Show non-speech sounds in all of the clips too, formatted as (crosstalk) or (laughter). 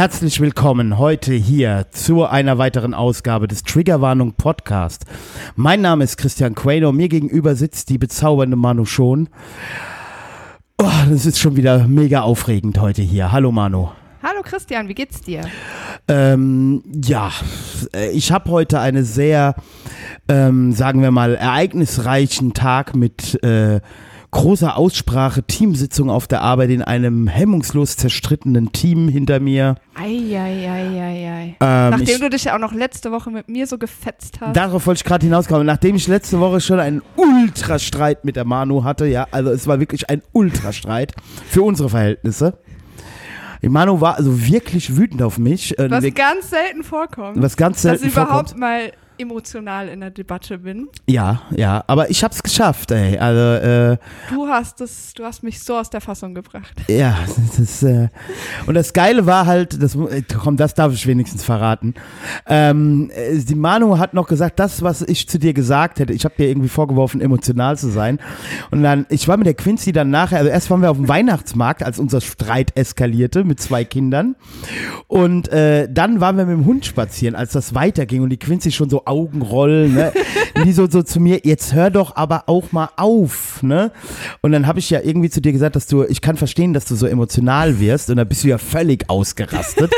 Herzlich willkommen heute hier zu einer weiteren Ausgabe des Triggerwarnung Podcast. Mein Name ist Christian Quaino, mir gegenüber sitzt die bezaubernde Manu Schon. Oh, das ist schon wieder mega aufregend heute hier. Hallo Manu. Hallo Christian, wie geht's dir? Ähm, ja, ich habe heute eine sehr, ähm, sagen wir mal, ereignisreichen Tag mit äh, großer Aussprache, Teamsitzung auf der Arbeit in einem hemmungslos zerstrittenen Team hinter mir. Eieieiei. Ähm, Nachdem ich, du dich ja auch noch letzte Woche mit mir so gefetzt hast. Darauf wollte ich gerade hinauskommen. Nachdem ich letzte Woche schon einen Ultrastreit mit der Manu hatte, ja, also es war wirklich ein Ultrastreit für unsere Verhältnisse. Die Manu war also wirklich wütend auf mich. Was ganz selten vorkommt. Was ganz selten dass überhaupt mal emotional in der Debatte bin. Ja, ja, aber ich hab's geschafft, ey. Also, äh, du hast es, du hast mich so aus der Fassung gebracht. (laughs) Ja, das ist, äh, und das Geile war halt, das, äh, komm, das darf ich wenigstens verraten. Ähm, äh, die Manu hat noch gesagt, das, was ich zu dir gesagt hätte, ich habe dir irgendwie vorgeworfen, emotional zu sein. Und dann, ich war mit der Quincy dann nachher, also erst waren wir auf dem Weihnachtsmarkt, als unser Streit eskalierte mit zwei Kindern. Und äh, dann waren wir mit dem Hund spazieren, als das weiterging und die Quincy schon so Augen rollen, ne? (laughs) die so, so zu mir, jetzt hör doch aber auch mal auf, ne? Und dann habe ich ja irgendwie zu dir gesagt, dass du, ich kann verstehen, dass du so emotional wirst und dann bist du ja völlig ausgerastet.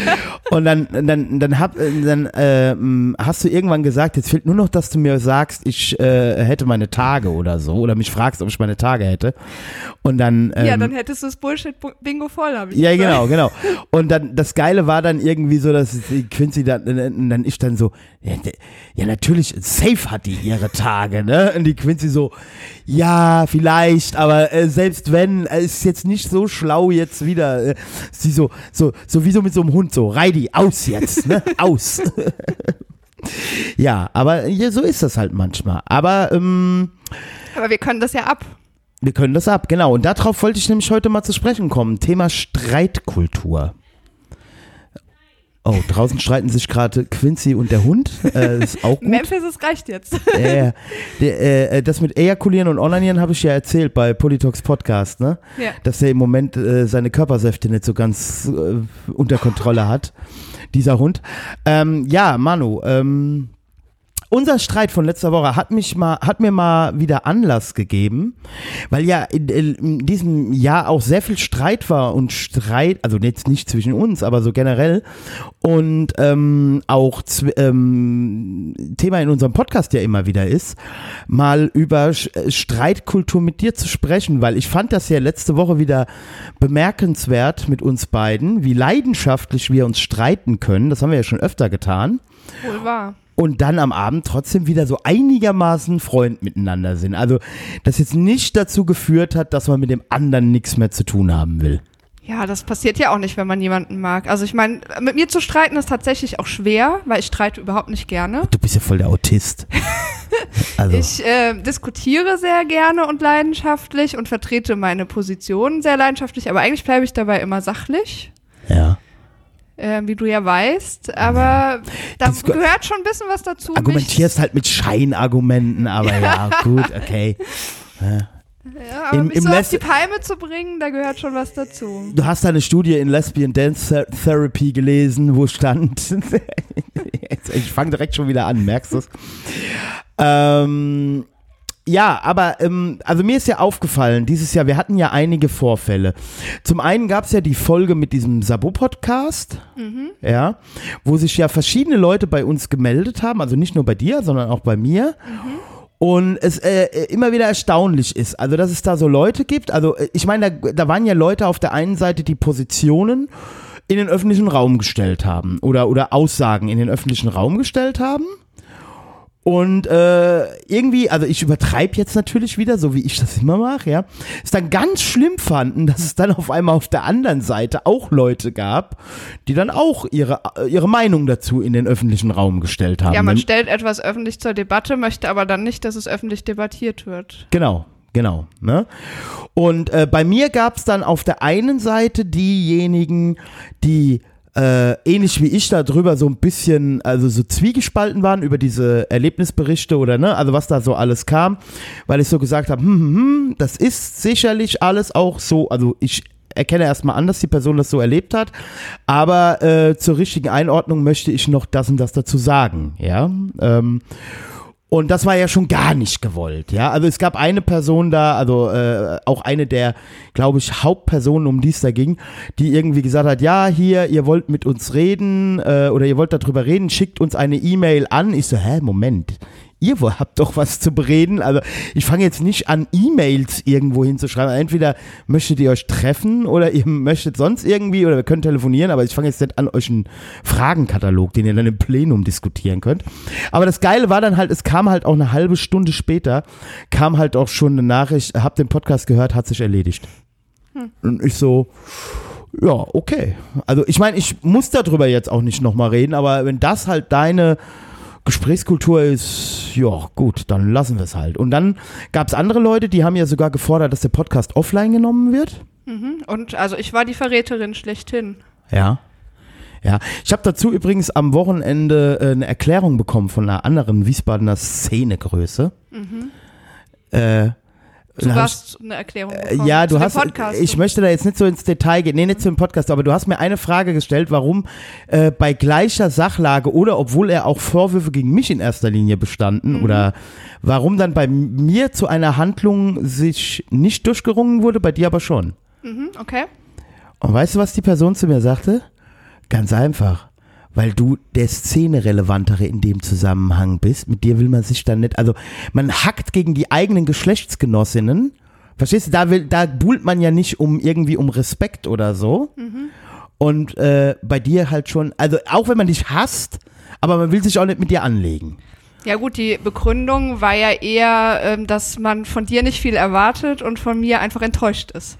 (laughs) und dann, dann, dann, hab, dann äh, hast du irgendwann gesagt, jetzt fehlt nur noch, dass du mir sagst, ich äh, hätte meine Tage oder so oder mich fragst, ob ich meine Tage hätte. Und dann ähm, ja, dann hättest du das Bullshit-Bingo voll, habe ich Ja, gesagt. genau, genau. (laughs) Und dann das Geile war dann irgendwie so, dass Quincy dann, dann ich dann so, ja, natürlich, safe hat die ihre Tage, ne? Und die Quincy so, ja, vielleicht, aber äh, selbst wenn, äh, ist jetzt nicht so schlau jetzt wieder. Äh, sie so, so, so wie so mit so einem Hund, so, Reidi, aus jetzt, ne? (laughs) Aus. (laughs) ja, aber ja, so ist das halt manchmal. Aber, ähm, aber wir können das ja ab. Wir können das ab, genau. Und darauf wollte ich nämlich heute mal zu sprechen kommen. Thema Streitkultur. Oh, draußen streiten sich gerade Quincy und der Hund. Äh, ist auch gut. Memphis, es reicht jetzt. Äh, der, äh, das mit Ejakulieren und Onanieren habe ich ja erzählt bei Politox Podcast, ne? Ja. Dass er im Moment äh, seine Körpersäfte nicht so ganz äh, unter Kontrolle hat, dieser Hund. Ähm, ja, Manu, ähm, unser Streit von letzter Woche hat mich mal, hat mir mal wieder Anlass gegeben, weil ja in, in, diesem Jahr auch sehr viel Streit war und Streit, also jetzt nicht zwischen uns, aber so generell und ähm, auch ähm, Thema in unserem Podcast ja immer wieder ist, mal über äh, Streitkultur mit dir zu sprechen, weil ich fand das ja letzte Woche wieder bemerkenswert mit uns beiden, wie leidenschaftlich wir uns streiten können. Das haben wir ja schon öfter getan. Wohl wahr und dann am Abend trotzdem wieder so einigermaßen Freund miteinander sind. Also das jetzt nicht dazu geführt hat, dass man mit dem anderen nichts mehr zu tun haben will. Ja, das passiert ja auch nicht, wenn man jemanden mag. Also ich meine, mit mir zu streiten ist tatsächlich auch schwer, weil ich streite überhaupt nicht gerne. Du bist ja voll der Autist. (laughs) also. Ich äh, diskutiere sehr gerne und leidenschaftlich und vertrete meine Position sehr leidenschaftlich, aber eigentlich bleibe ich dabei immer sachlich. Ja äh, wie du ja weißt. Aber da das gehört schon ein bisschen was dazu. Argumentierst halt mit Scheinargumenten, aber ja, (laughs) ja gut, okay. Ja. Ja, aber Im, mich so auf die Palme zu bringen, da gehört schon was dazu. Du hast eine Studie in Lesbian Dance Therapy gelesen, wo stand, (laughs) ich fange direkt schon wieder an, merkst du es? Ähm, ja, aber ähm, also mir ist ja aufgefallen, dieses Jahr, wir hatten ja einige Vorfälle. Zum einen gab es ja die Folge mit diesem Sabo-Podcast, mhm. ja, wo sich ja verschiedene Leute bei uns gemeldet haben, also nicht nur bei dir, sondern auch bei mir. Mhm. Und es äh, immer wieder erstaunlich ist, also dass es da so Leute gibt, also äh, ich meine, da, da waren ja Leute auf der einen Seite, die Positionen in den öffentlichen Raum gestellt haben oder, oder Aussagen in den öffentlichen Raum gestellt haben. Und äh, irgendwie, also ich übertreibe jetzt natürlich wieder, so wie ich das immer mache, ja, es dann ganz schlimm fanden, dass es dann auf einmal auf der anderen Seite auch Leute gab, die dann auch ihre, ihre Meinung dazu in den öffentlichen Raum gestellt haben. Ja, man stellt etwas öffentlich zur Debatte, möchte aber dann nicht, dass es öffentlich debattiert wird. Genau, Genau. Ne? Und äh, bei mir gab es dann auf der einen Seite diejenigen, die äh, ähnlich wie ich da drüber so ein bisschen, also so zwiegespalten waren über diese Erlebnisberichte oder ne, also was da so alles kam, weil ich so gesagt habe, hm, hm, hm, das ist sicherlich alles auch so, also ich erkenne erstmal an, dass die Person das so erlebt hat, aber äh, zur richtigen Einordnung möchte ich noch das und das dazu sagen, ja. Ähm, und das war ja schon gar nicht gewollt, ja. Also es gab eine Person da, also äh, auch eine der, glaube ich, Hauptpersonen, um die es da ging, die irgendwie gesagt hat, ja, hier, ihr wollt mit uns reden äh, oder ihr wollt darüber reden, schickt uns eine E-Mail an. Ich so, hä, Moment, ihr habt doch was zu bereden. Also ich fange jetzt nicht an, E-Mails irgendwo hinzuschreiben. Entweder möchtet ihr euch treffen oder ihr möchtet sonst irgendwie oder wir können telefonieren, aber ich fange jetzt nicht an, euch einen Fragenkatalog, den ihr dann im Plenum diskutieren könnt. Aber das Geile war dann halt, es kam halt auch eine halbe Stunde später, kam halt auch schon eine Nachricht, hab den Podcast gehört, hat sich erledigt. Hm. Und ich so, ja, okay. Also ich meine, ich muss darüber jetzt auch nicht nochmal reden, aber wenn das halt deine Gesprächskultur ist, ja gut, dann lassen wir es halt. Und dann gab es andere Leute, die haben ja sogar gefordert, dass der Podcast offline genommen wird. Mhm. Und also ich war die Verräterin schlechthin. Ja. Ja, ich habe dazu übrigens am Wochenende äh, eine Erklärung bekommen von einer anderen Wiesbadener Szenegröße. Mhm. Äh, Du hast eine Erklärung äh, bekommen. Ja, du hast. Podcast. Ich möchte da jetzt nicht so ins Detail gehen. Nee, nicht zum Podcast, aber du hast mir eine Frage gestellt, warum äh, bei gleicher Sachlage oder obwohl er auch Vorwürfe gegen mich in erster Linie bestanden mhm. oder warum dann bei mir zu einer Handlung sich nicht durchgerungen wurde, bei dir aber schon. Mhm, okay. Und weißt du, was die Person zu mir sagte? Ganz einfach weil du der Szene relevantere in dem Zusammenhang bist. Mit dir will man sich dann nicht, also man hackt gegen die eigenen Geschlechtsgenossinnen. Verstehst du? Da will, da buhlt man ja nicht um irgendwie um Respekt oder so. Mhm. Und äh, bei dir halt schon, also auch wenn man dich hasst, aber man will sich auch nicht mit dir anlegen. Ja gut, die Begründung war ja eher, ähm, dass man von dir nicht viel erwartet und von mir einfach enttäuscht ist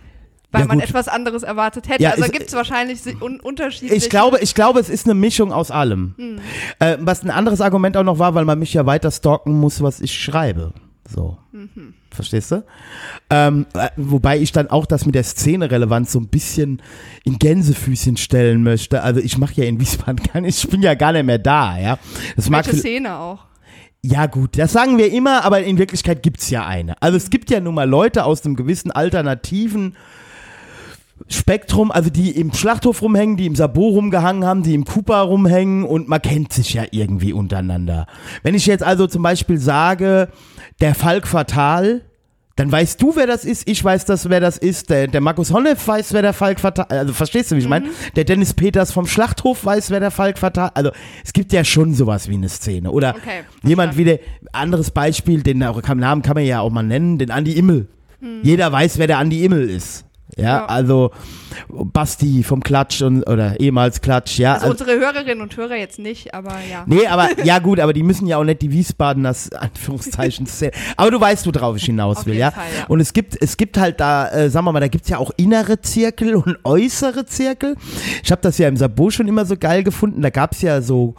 weil ja, man etwas anderes erwartet hätte. Ja, also gibt es wahrscheinlich un unterschiedliche. Ich glaube, ich glaube, es ist eine Mischung aus allem. Hm. Äh, was ein anderes Argument auch noch war, weil man mich ja weiter stalken muss, was ich schreibe. So. Mhm. Verstehst du? Ähm, äh, wobei ich dann auch das mit der Szene-Relevanz so ein bisschen in Gänsefüßchen stellen möchte. Also ich mache ja in Wiesbaden (laughs) gar nicht, ich bin ja gar nicht mehr da, ja. Das Welche Szene auch? Ja gut, das sagen wir immer, aber in Wirklichkeit gibt es ja eine. Also es gibt ja nun mal Leute aus einem gewissen alternativen Spektrum, also die im Schlachthof rumhängen, die im Sabot rumgehangen haben, die im Cooper rumhängen und man kennt sich ja irgendwie untereinander. Wenn ich jetzt also zum Beispiel sage, der Falk Fatal, dann weißt du, wer das ist, ich weiß das, wer das ist, der, der Markus Honneff weiß, wer der Falk Fatal, also verstehst du, wie ich meine? Mhm. Der Dennis Peters vom Schlachthof weiß, wer der Falk Fatal, also es gibt ja schon sowas wie eine Szene. Oder okay, jemand wie der, anderes Beispiel, den Namen kann man ja auch mal nennen, den Andi Immel. Mhm. Jeder weiß, wer der Andi Immel ist. Ja, ja, also Basti vom Klatsch und oder ehemals Klatsch, ja. Also, also unsere Hörerinnen und Hörer jetzt nicht, aber ja. Nee, aber (laughs) ja gut, aber die müssen ja auch nicht die Wiesbadeners Anführungszeichen (laughs) zählen. Aber du weißt, worauf ich hinaus will, ja? Fall, ja? Und es gibt es gibt halt da, äh, sagen wir mal, da gibt's ja auch innere Zirkel und äußere Zirkel. Ich habe das ja im Sabot schon immer so geil gefunden. Da gab's ja so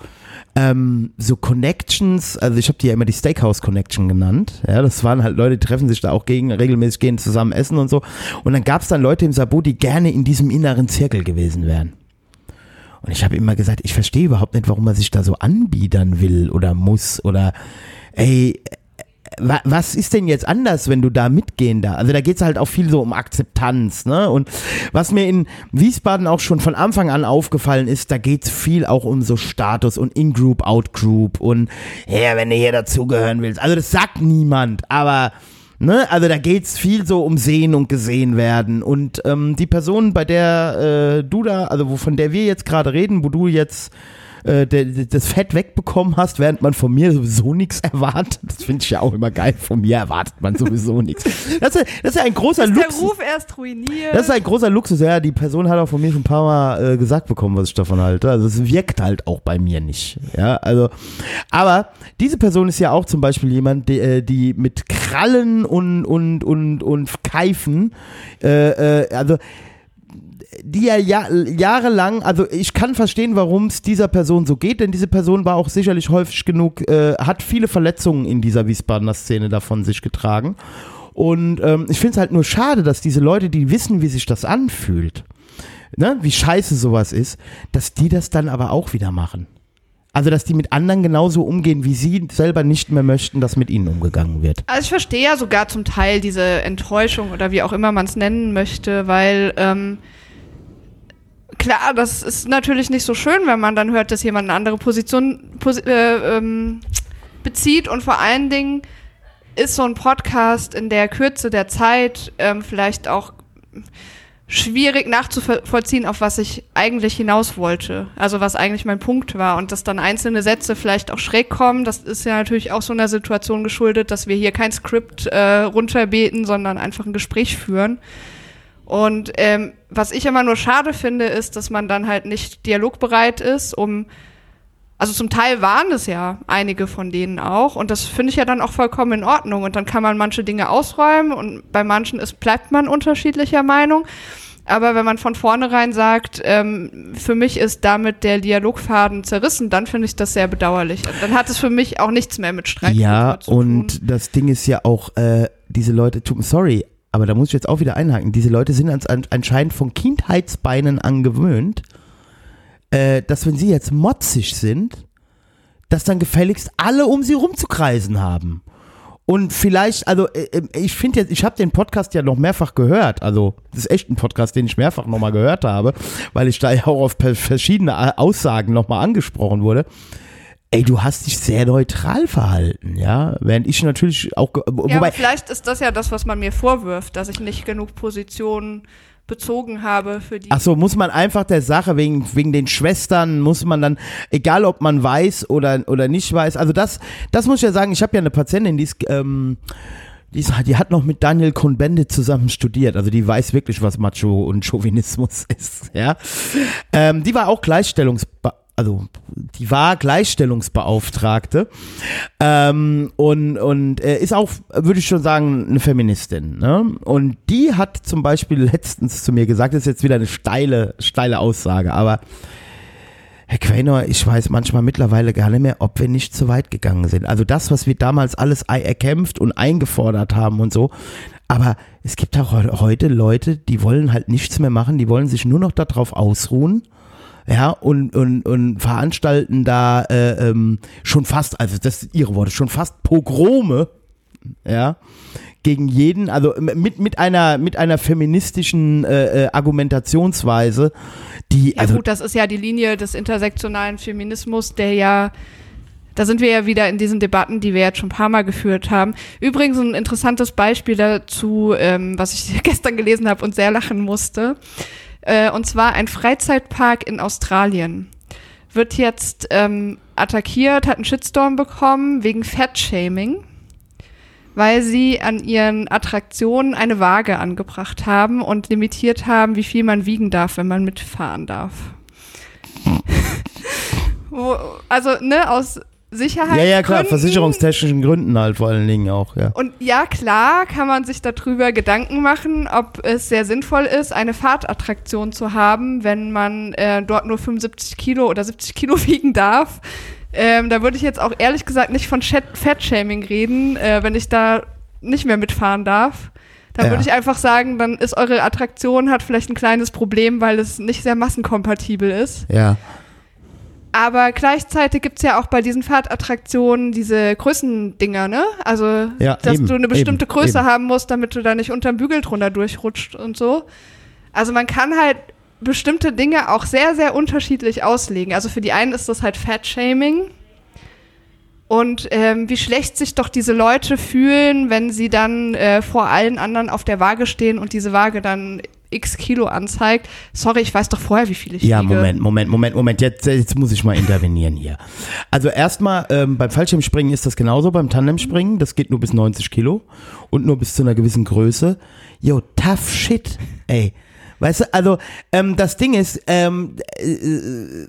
ähm, so Connections, also ich habe die ja immer die Steakhouse Connection genannt. Ja, das waren halt Leute, die treffen sich da auch gegen, regelmäßig gehen zusammen essen und so. Und dann gab es dann Leute im Sabo, die gerne in diesem inneren Zirkel gewesen wären. Und ich habe immer gesagt, ich verstehe überhaupt nicht, warum man sich da so anbiedern will oder muss oder ey, was ist denn jetzt anders, wenn du da mitgehen da? Also da geht es halt auch viel so um Akzeptanz, ne? Und was mir in Wiesbaden auch schon von Anfang an aufgefallen ist, da geht es viel auch um so Status und In-Group, Out-Group und ja, wenn du hier dazugehören willst. Also das sagt niemand, aber Ne? Also da geht es viel so um Sehen und gesehen werden. Und ähm, die Person, bei der äh, du da, also von der wir jetzt gerade reden, wo du jetzt äh, das Fett wegbekommen hast, während man von mir sowieso nichts erwartet. Das finde ich ja auch immer geil. Von mir erwartet man sowieso nichts. Das ist, das ist ja ein großer ist Luxus. Der Ruf erst ruiniert. Das ist ein großer Luxus. Ja, die Person hat auch von mir schon ein paar Mal äh, gesagt bekommen, was ich davon halte. Also es wirkt halt auch bei mir nicht. Ja, also, aber diese Person ist ja auch zum Beispiel jemand, die, äh, die mit Krallen und, und, und, und Keifen, äh, äh, also die ja jahrelang, also ich kann verstehen, warum es dieser Person so geht, denn diese Person war auch sicherlich häufig genug, äh, hat viele Verletzungen in dieser Wiesbadener Szene davon sich getragen. Und ähm, ich finde es halt nur schade, dass diese Leute, die wissen, wie sich das anfühlt, ne, wie scheiße sowas ist, dass die das dann aber auch wieder machen. Also, dass die mit anderen genauso umgehen, wie sie selber nicht mehr möchten, dass mit ihnen umgegangen wird. Also, ich verstehe ja sogar zum Teil diese Enttäuschung oder wie auch immer man es nennen möchte, weil ähm, klar, das ist natürlich nicht so schön, wenn man dann hört, dass jemand eine andere Position posi äh, ähm, bezieht und vor allen Dingen ist so ein Podcast in der Kürze der Zeit ähm, vielleicht auch schwierig nachzuvollziehen, auf was ich eigentlich hinaus wollte. Also was eigentlich mein Punkt war. Und dass dann einzelne Sätze vielleicht auch schräg kommen, das ist ja natürlich auch so einer Situation geschuldet, dass wir hier kein Skript äh, runterbeten, sondern einfach ein Gespräch führen. Und ähm, was ich immer nur schade finde, ist, dass man dann halt nicht dialogbereit ist, um also zum Teil waren es ja einige von denen auch und das finde ich ja dann auch vollkommen in Ordnung und dann kann man manche Dinge ausräumen und bei manchen ist, bleibt man unterschiedlicher Meinung. Aber wenn man von vornherein sagt, ähm, für mich ist damit der Dialogfaden zerrissen, dann finde ich das sehr bedauerlich. Dann hat es für mich auch nichts mehr mit Streit ja, zu tun. Ja, und das Ding ist ja auch, äh, diese Leute, sorry, aber da muss ich jetzt auch wieder einhaken, diese Leute sind anscheinend von Kindheitsbeinen angewöhnt, äh, dass wenn sie jetzt motzig sind, dass dann gefälligst alle um sie rumzukreisen haben. Und vielleicht, also äh, äh, ich finde jetzt, ich habe den Podcast ja noch mehrfach gehört. Also das ist echt ein Podcast, den ich mehrfach nochmal gehört habe, weil ich da ja auch auf verschiedene Aussagen nochmal angesprochen wurde. Ey, du hast dich sehr neutral verhalten, ja. Während ich natürlich auch. Wobei, ja, vielleicht ist das ja das, was man mir vorwirft, dass ich nicht genug Positionen bezogen habe für die. Ach so, muss man einfach der Sache wegen, wegen den Schwestern, muss man dann, egal ob man weiß oder, oder nicht weiß, also das, das muss ich ja sagen, ich habe ja eine Patientin, die ist, ähm, die, ist, die hat noch mit Daniel Cohn-Bendit zusammen studiert, also die weiß wirklich, was Macho und Chauvinismus (laughs) ist, ja. Ähm, die war auch Gleichstellungsbe also die war Gleichstellungsbeauftragte ähm, und, und äh, ist auch, würde ich schon sagen, eine Feministin. Ne? Und die hat zum Beispiel letztens zu mir gesagt, das ist jetzt wieder eine steile, steile Aussage, aber Herr Quaynor, ich weiß manchmal mittlerweile gar nicht mehr, ob wir nicht zu weit gegangen sind. Also das, was wir damals alles erkämpft und eingefordert haben und so. Aber es gibt auch heute Leute, die wollen halt nichts mehr machen, die wollen sich nur noch darauf ausruhen ja, und, und, und veranstalten da äh, ähm, schon fast, also das sind ihre Worte, schon fast Pogrome, ja, gegen jeden, also mit, mit einer, mit einer feministischen äh, äh, Argumentationsweise, die, ja, also. gut, das ist ja die Linie des intersektionalen Feminismus, der ja da sind wir ja wieder in diesen Debatten, die wir jetzt schon ein paar Mal geführt haben. Übrigens ein interessantes Beispiel dazu, ähm, was ich (laughs) gestern gelesen habe und sehr lachen musste. Äh, und zwar ein Freizeitpark in Australien wird jetzt ähm, attackiert, hat einen Shitstorm bekommen wegen Fat-Shaming, weil sie an ihren Attraktionen eine Waage angebracht haben und limitiert haben, wie viel man wiegen darf, wenn man mitfahren darf. (laughs) also, ne, aus Sicherheit. Ja, ja, klar, versicherungstechnischen Gründen halt vor allen Dingen auch, ja. Und ja, klar kann man sich darüber Gedanken machen, ob es sehr sinnvoll ist, eine Fahrtattraktion zu haben, wenn man äh, dort nur 75 Kilo oder 70 Kilo (laughs) wiegen darf. Ähm, da würde ich jetzt auch ehrlich gesagt nicht von Fat-Shaming reden, äh, wenn ich da nicht mehr mitfahren darf. Da ja. würde ich einfach sagen, dann ist eure Attraktion, hat vielleicht ein kleines Problem, weil es nicht sehr massenkompatibel ist. Ja. Aber gleichzeitig gibt es ja auch bei diesen Fahrtattraktionen diese Größendinger, ne? Also, ja, dass eben, du eine bestimmte eben, Größe eben. haben musst, damit du da nicht unterm Bügel drunter durchrutscht und so. Also man kann halt bestimmte Dinge auch sehr, sehr unterschiedlich auslegen. Also für die einen ist das halt Fat-Shaming. Und ähm, wie schlecht sich doch diese Leute fühlen, wenn sie dann äh, vor allen anderen auf der Waage stehen und diese Waage dann x Kilo anzeigt. Sorry, ich weiß doch vorher, wie viel ich Ja, wiege. Moment, Moment, Moment, Moment. Jetzt, jetzt muss ich mal intervenieren hier. Also erstmal, ähm, beim Fallschirmspringen ist das genauso, beim Tandemspringen, das geht nur bis 90 Kilo und nur bis zu einer gewissen Größe. Yo, tough shit, ey. Weißt du, also ähm, das Ding ist, ähm, äh,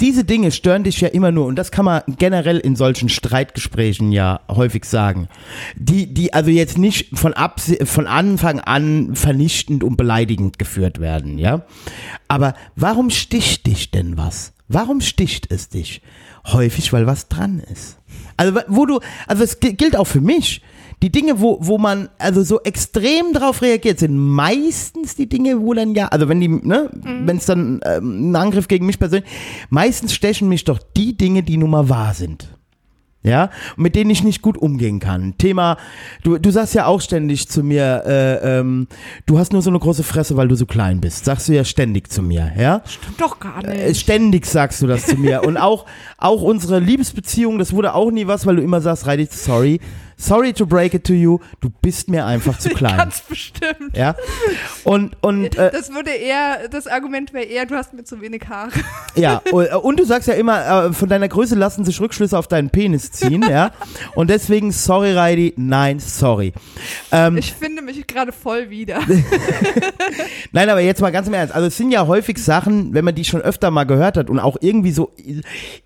diese Dinge stören dich ja immer nur, und das kann man generell in solchen Streitgesprächen ja häufig sagen, die, die also jetzt nicht von, Abs von Anfang an vernichtend und beleidigend geführt werden, ja. Aber warum sticht dich denn was? Warum sticht es dich? Häufig, weil was dran ist. Also, wo du, also es gilt auch für mich die Dinge, wo, wo man also so extrem drauf reagiert, sind meistens die Dinge, wo dann ja, also wenn die, ne, Mhm. wenn es dann ähm, ein Angriff gegen mich persönlich, meistens stechen mich doch die Dinge, die nun mal wahr sind. Ja, und mit denen ich nicht gut umgehen kann. Thema, du, du sagst ja auch ständig zu mir, äh, ähm, du hast nur so eine große Fresse, weil du so klein bist. Sagst du ja ständig zu mir, ja? Stimmt doch gar Äh, nicht. Ständig sagst du das zu mir. Und auch, auch unsere Liebesbeziehung, das wurde auch nie was, weil du immer sagst, Reidi, sorry, sorry to break it to you, du bist mir einfach zu (laughs) klein. Ganz bestimmt. Ja. Und, und, äh, Das würde eher, das Argument wäre eher, du hast mir zu wenig Haare. (laughs) ja, und, und du sagst ja immer, äh, von deiner Größe lassen sich Rückschlüsse auf deinen Penis ziehen, ja. Und deswegen, sorry, Reidi, nein, sorry. Ähm, Ich finde mich gerade voll wieder. (laughs) Nein, aber jetzt mal ganz im Ernst. Also es sind ja häufig Sachen, wenn man die schon öfter mal gehört hat und auch irgendwie so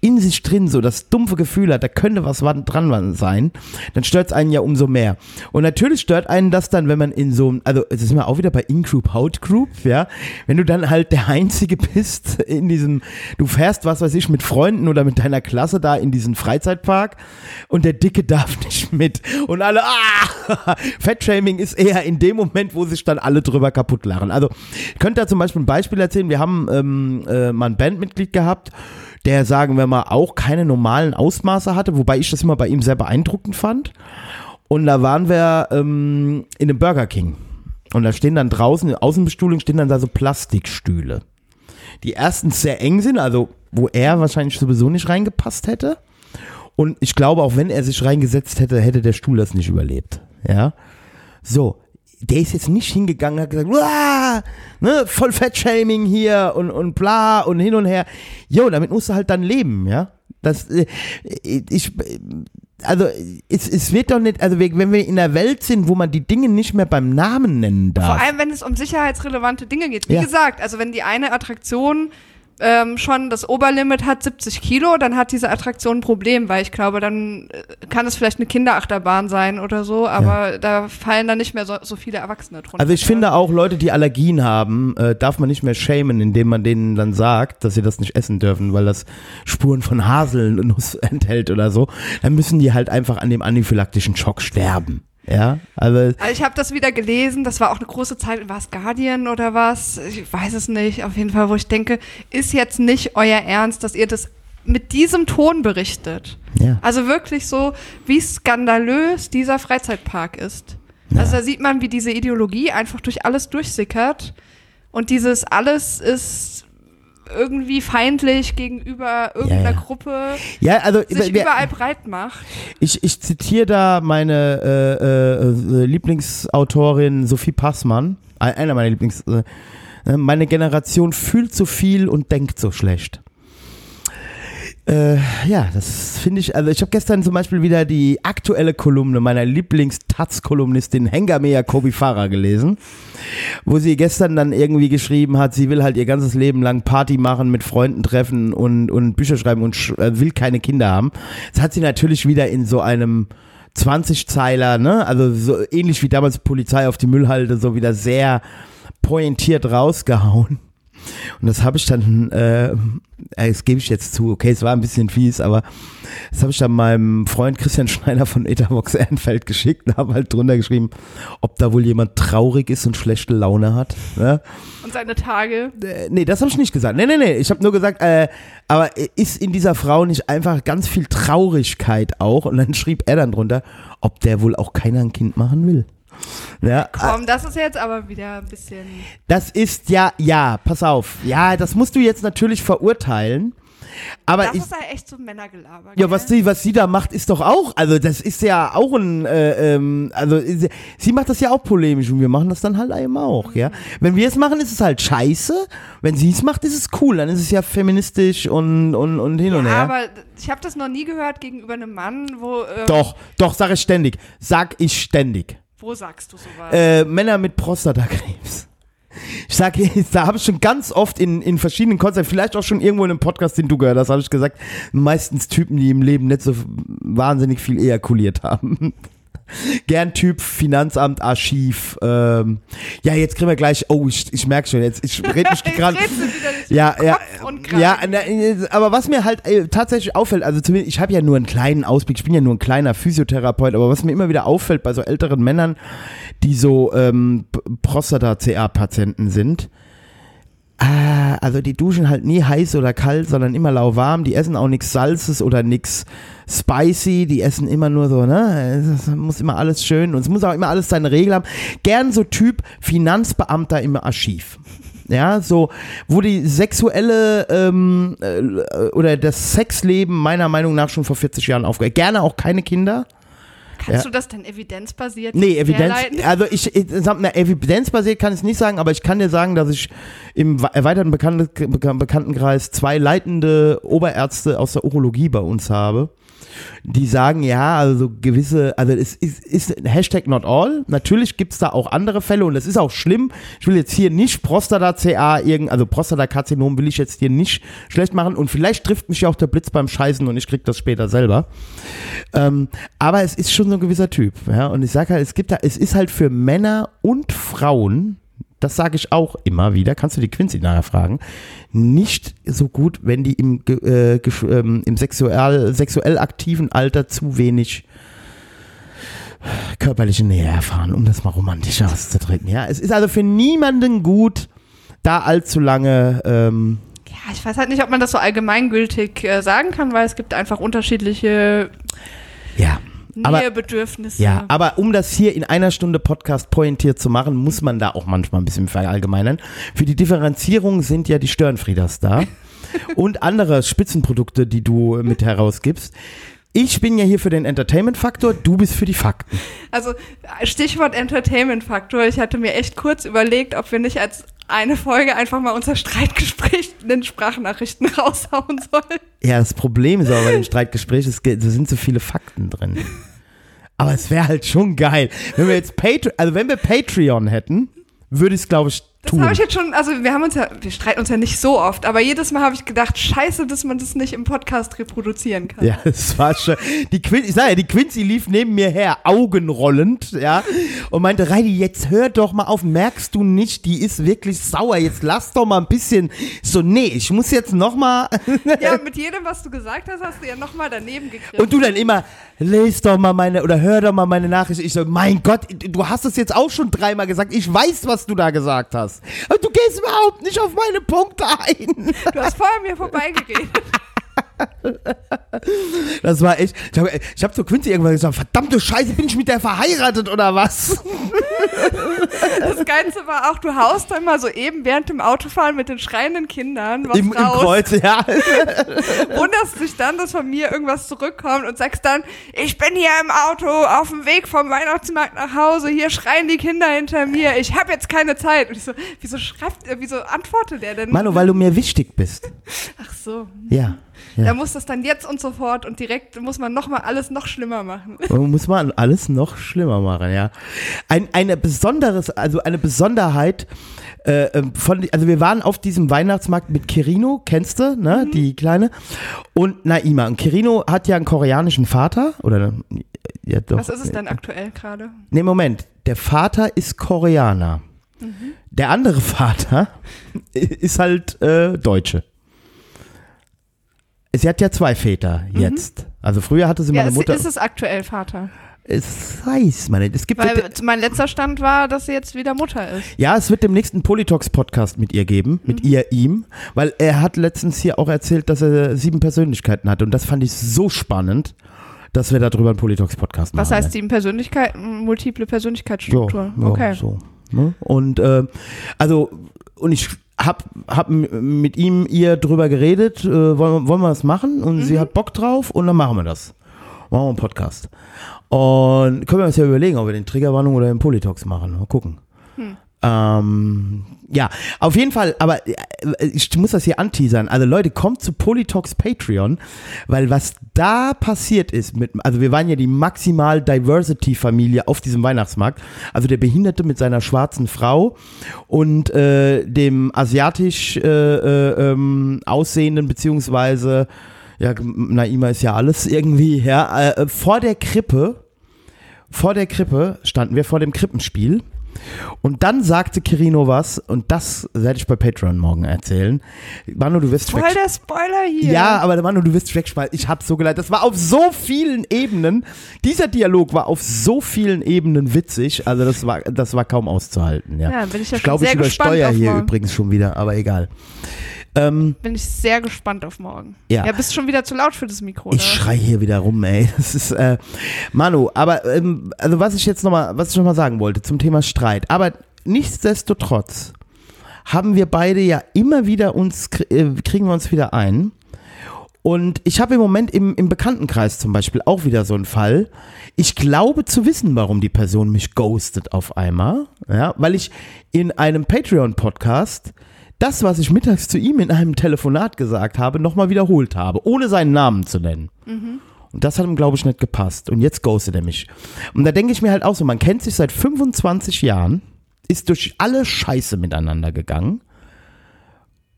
in sich drin so das dumpfe Gefühl hat, da könnte was dran sein, dann stört es einen ja umso mehr. Und natürlich stört einen das dann, wenn man in so, also es ist mal auch wieder bei In-Group, Out-Group, ja, wenn du dann halt der Einzige bist in diesem, du fährst, was weiß ich, mit Freunden oder mit deiner Klasse da in diesen Freizeitpark und der Dicke darf nicht mit und alle, ah, (laughs) Fettshaming ist eher in dem Moment, wo sich dann alle drüber kaputt lachen. Also, ich könnte da zum Beispiel ein Beispiel erzählen. Wir haben ähm, äh, mal ein Bandmitglied gehabt, der, sagen wir mal, auch keine normalen Ausmaße hatte, wobei ich das immer bei ihm sehr beeindruckend fand. Und da waren wir ähm, in einem Burger King. Und da stehen dann draußen, in Außenbestuhlung stehen dann da so Plastikstühle. Die erstens sehr eng sind, also wo er wahrscheinlich sowieso nicht reingepasst hätte. Und ich glaube, auch wenn er sich reingesetzt hätte, hätte der Stuhl das nicht überlebt. Ja. So. Der ist jetzt nicht hingegangen und hat gesagt, Uah, ne, voll Fettshaming hier und, und bla und hin und her. Jo, damit musst du halt dann leben, ja. Das, äh, ich, also, es, es wird doch nicht, also wenn wir in einer Welt sind, wo man die Dinge nicht mehr beim Namen nennen darf. Vor allem, wenn es um sicherheitsrelevante Dinge geht. Wie Ja. gesagt, also wenn die eine Attraktion ähm, schon das Oberlimit hat 70 Kilo, dann hat diese Attraktion ein Problem, weil ich glaube, dann äh, kann es vielleicht eine Kinderachterbahn sein oder so, aber da fallen dann nicht mehr so, so viele Erwachsene drunter. Also ich finde auch Leute, die Allergien haben, äh, darf man nicht mehr schämen, indem man denen dann sagt, dass sie das nicht essen dürfen, weil das Spuren von Haselnuss (laughs) enthält oder so. Dann müssen die halt einfach an dem anaphylaktischen Schock sterben. Ja, also Also ich habe das wieder gelesen, das war auch eine große Zeit, war es Guardian oder was? Ich weiß es nicht, auf jeden Fall, wo ich denke, ist jetzt nicht euer Ernst, dass ihr das mit diesem Ton berichtet. ja. Also wirklich so, wie skandalös dieser Freizeitpark ist. Also da sieht man, wie diese Ideologie einfach durch alles durchsickert und dieses alles ist irgendwie feindlich gegenüber irgendeiner ja. Gruppe Ja, also sich wir- überall breit macht. ich, ich zitiere da meine äh, äh, äh, Lieblingsautorin Sophie Passmann, ein- einer meiner Lieblings. Äh, äh, meine Generation fühlt so viel und denkt so schlecht. Äh, ja, das finde ich, also ich habe gestern zum Beispiel wieder die aktuelle Kolumne meiner Lieblings-Taz-Kolumnistin Hengame Jacobi Farah gelesen, wo sie gestern dann irgendwie geschrieben hat, sie will halt ihr ganzes Leben lang Party machen, mit Freunden treffen und, und Bücher schreiben und sch äh, will keine Kinder haben. Das hat sie natürlich wieder in so einem 20-Zeiler, ne, also so ähnlich wie damals Polizei auf die Müllhalde, so wieder sehr pointiert rausgehauen. Und das habe ich dann, äh, das gebe ich jetzt zu, okay, es war ein bisschen fies, aber das habe ich dann meinem Freund Christian (laughs) Schneider von Etavox Ehrenfeld geschickt und habe halt drunter geschrieben, ob da wohl jemand traurig ist und schlechte Laune hat. Ne? Und seine Tage. Äh, nee, das habe ich nicht gesagt. Nee, nee, nee, ich habe nur gesagt, äh, aber ist in dieser Frau nicht einfach ganz viel Traurigkeit auch? Und dann schrieb er dann drunter, ob der wohl auch keiner ein Kind machen will. Ja, Komm, das ist jetzt aber wieder ein bisschen. Das ist ja, ja, pass auf. Ja, das musst du jetzt natürlich verurteilen. Aber Das ich, ist ja echt so Männergelaber. ja, was sie, was sie da macht, ist doch auch, also das ist ja auch ein, äh, ähm, also sie, sie macht das ja auch polemisch und wir machen das dann halt eben auch, ja. Wenn wir es machen, ist es halt scheiße. Wenn sie es macht, ist es cool. Dann ist es ja feministisch und, und, und hin und ja, her. aber ich habe das noch nie gehört gegenüber einem Mann, wo. ähm, Doch, doch, sag ich ständig. Sag ich ständig. Wo sagst du sowas? Äh, Männer mit Prostatakrebs. Ich sage, da (laughs) habe ich schon ganz oft in, in verschiedenen Konzerten, vielleicht auch schon irgendwo in einem Podcast, den du gehört hast, habe ich gesagt, meistens Typen, die im Leben nicht so wahnsinnig viel ejakuliert haben. (laughs) Gern Typ Finanzamt, Archiv. Ähm, ja, jetzt kriegen wir gleich. Oh, ich, ich merke schon, jetzt ich rede mich (laughs) gerade. Ja, ja, ja, äh, aber was mir halt äh, tatsächlich auffällt, also zumindest, ich habe ja nur einen kleinen Ausblick, ich bin ja nur ein kleiner Physiotherapeut, aber was mir immer wieder auffällt bei so älteren Männern, die so ähm, Prostata-CA-Patienten sind, Ah, also die duschen halt nie heiß oder kalt, sondern immer lauwarm. Die essen auch nichts Salzes oder nichts spicy. Die essen immer nur so, ne? Es muss immer alles schön und es muss auch immer alles seine Regel haben. Gern so Typ Finanzbeamter im Archiv. Ja, so, wo die sexuelle ähm, äh, oder das Sexleben meiner Meinung nach schon vor 40 Jahren aufgehört. Gerne auch keine Kinder. Kannst Ja. du das denn evidenzbasiert Nee, Evidenz, herleiten? also ich, ich na, evidenzbasiert kann ich nicht sagen, aber ich kann dir sagen, dass ich im we- erweiterten Bekannte, Bekan- Bekanntenkreis zwei leitende Oberärzte aus der Urologie bei uns habe, die sagen, ja, also gewisse, also es ist, ist Hashtag not all, natürlich gibt's da auch andere Fälle und das ist auch schlimm, ich will jetzt hier nicht Prostata-CA, also Prostatakarzinom will ich jetzt hier nicht schlecht machen und vielleicht trifft mich ja auch der Blitz beim Scheißen und ich krieg das später selber. Ähm, aber es ist schon so ein gewisser Typ. Ja? Und ich sage halt, es gibt da, es ist halt für Männer und Frauen, das sage ich auch immer wieder, kannst du die Quincy nachher fragen, nicht so gut, wenn die im, äh, ähm, im sexuell, sexuell aktiven Alter zu wenig körperliche Nähe erfahren, um das mal romantisch auszudrücken. Ja? Es ist also für niemanden gut, da allzu lange ähm, Ja, ich weiß halt nicht, ob man das so allgemeingültig äh, sagen kann, weil es gibt einfach unterschiedliche ja. Aber- Nähebedürfnisse. Ja, aber um das hier in einer Stunde Podcast pointiert zu machen, muss man da auch manchmal ein bisschen verallgemeinern. Für die Differenzierung sind ja die Störenfrieders da (laughs) und andere Spitzenprodukte, die du mit herausgibst. Ich bin ja hier für den Entertainment-Faktor, du bist für die Fakten. Also Stichwort Entertainment-Faktor. Ich hatte mir echt kurz überlegt, ob wir nicht als eine Folge einfach mal unser Streitgespräch in den Sprachnachrichten (laughs) raushauen sollen. Ja, das Problem ist aber bei dem Streitgespräch, es sind so viele Fakten drin. Aber es wäre halt schon geil. Wenn wir jetzt Patreon, also wenn wir Patreon hätten, würde ich es, glaube ich, Das habe ich jetzt schon, also wir haben uns ja, wir streiten uns ja nicht so oft, aber jedes Mal habe ich gedacht, scheiße, dass man das nicht im Podcast reproduzieren kann. Ja, (laughs) es war schon. Die Quin ich sag ja, die Quincy lief neben mir her, augenrollend, ja, und meinte, Reidi, jetzt hör doch mal auf, merkst du nicht, die ist wirklich sauer, jetzt lass doch mal ein bisschen, so, nee, ich muss jetzt noch mal, (laughs) Ja, (laughs) mit jedem, was du gesagt hast, hast du ja nochmal daneben gegriffen. und du dann immer, lese doch mal meine, oder hör doch mal meine Nachricht, ich so, mein Gott, du hast es jetzt auch schon dreimal gesagt, ich weiß, was du da gesagt hast, aber du gehst überhaupt nicht auf meine Punkte ein. du hast vorher mir vorbeigeredet. (laughs) (laughs) Das war echt, ich habe ich hab zu Quincy irgendwann gesagt, verdammte Scheiße, bin ich mit der verheiratet oder was? (laughs) Das Geilste war auch, du haust dann mal so eben während dem Autofahren mit den schreienden Kindern was Im, Im raus, Kreuz, ja. (laughs) wunderst dich dann, dass von mir irgendwas zurückkommt und sagst dann, ich bin hier im Auto auf dem Weg vom Weihnachtsmarkt nach Hause, hier schreien die Kinder hinter mir, ich habe jetzt keine Zeit. Und ich so, wieso schreibt, äh, wieso antwortet er denn? Manu, weil du mir wichtig bist. Ach so. Ja. Da muss das dann jetzt und sofort und direkt muss man nochmal alles noch schlimmer machen. (laughs) Muss man alles noch schlimmer machen, ja. Ein, eine besonderes, also eine Besonderheit äh, ähm, von, also wir waren auf diesem Weihnachtsmarkt mit Kirino, kennst du, ne, Mhm. die kleine, und Naima. Und Kirino hat ja einen koreanischen Vater, oder, ja doch. Was ist es denn aktuell gerade? Nee, Moment. Der Vater ist Koreaner. Der andere (laughs) Vater ist halt äh, Deutsche. Sie hat ja zwei Väter jetzt. Also früher hatte sie Ja, meine Mutter. ist es aktuell Vater? es man nicht. Es gibt Weil mein letzter Stand war, dass sie jetzt wieder Mutter ist. ja, es wird demnächst einen Politox-Podcast mit ihr geben, mit Mhm. ihr, ihm, weil er hat letztens hier auch erzählt, dass er sieben Persönlichkeiten hat und das fand ich so spannend, dass wir darüber einen Politox-Podcast machen. Was heißt sieben Persönlichkeiten, multiple Persönlichkeitsstruktur? Ja, ja, okay. so. Ne? Und äh, also, und ich hab, hab mit ihm, ihr drüber geredet, äh, wollen, wir- wollen wir das machen? Und sie hat Bock drauf und dann machen wir das. Machen wir einen Podcast. Und können wir uns ja überlegen, ob wir den Triggerwarnung oder den Politox machen. Mal gucken. Ähm, ja, auf jeden Fall, aber äh, ich muss das hier anteasern. Also Leute, kommt zu Politox Patreon, weil was da passiert ist mit, also wir waren ja die maximal Diversity Familie auf diesem Weihnachtsmarkt. Also der Behinderte mit seiner schwarzen Frau und äh, dem asiatisch äh, äh, ähm, aussehenden beziehungsweise ja, Naima ist ja alles irgendwie, ja, äh, vor der Krippe vor der Krippe, standen wir vor dem Krippenspiel. Und dann sagte Kirino was, und das werde ich bei Patreon morgen erzählen. Manu, du wirst Voll der Spoiler hier. Ja, aber Manu, du wirst wegspalten. Ich hab's so geleitet. Das war auf so vielen Ebenen. Dieser Dialog war auf so vielen Ebenen witzig. Also das war, das war kaum auszuhalten. Ja, Ja, bin ich ja ich glaube, ich übersteuere hier morgen. übrigens schon wieder, aber egal. Ähm, Bin ich sehr gespannt auf morgen. Ja. Ja, bist schon wieder zu laut für das Mikro. Ich oder? schrei hier wieder rum, ey. (laughs) Das ist, äh, Manu, aber, ähm, also was ich jetzt nochmal, was ich nochmal sagen wollte zum Thema Streit. Aber nichtsdestotrotz haben wir beide ja immer wieder uns, äh, kriegen wir uns wieder ein. Und ich habe im Moment im, im Bekanntenkreis zum Beispiel auch wieder so einen Fall. Ich glaube zu wissen, warum die Person mich ghostet auf einmal. Ja, weil ich in einem Patreon-Podcast das, was ich mittags zu ihm in einem Telefonat gesagt habe, nochmal wiederholt habe, ohne seinen Namen zu nennen. Und das hat ihm, glaube ich, nicht gepasst. Und jetzt ghostet er mich. Und da denke ich mir halt auch so, man kennt sich seit 25 Jahren, ist durch alle Scheiße miteinander gegangen.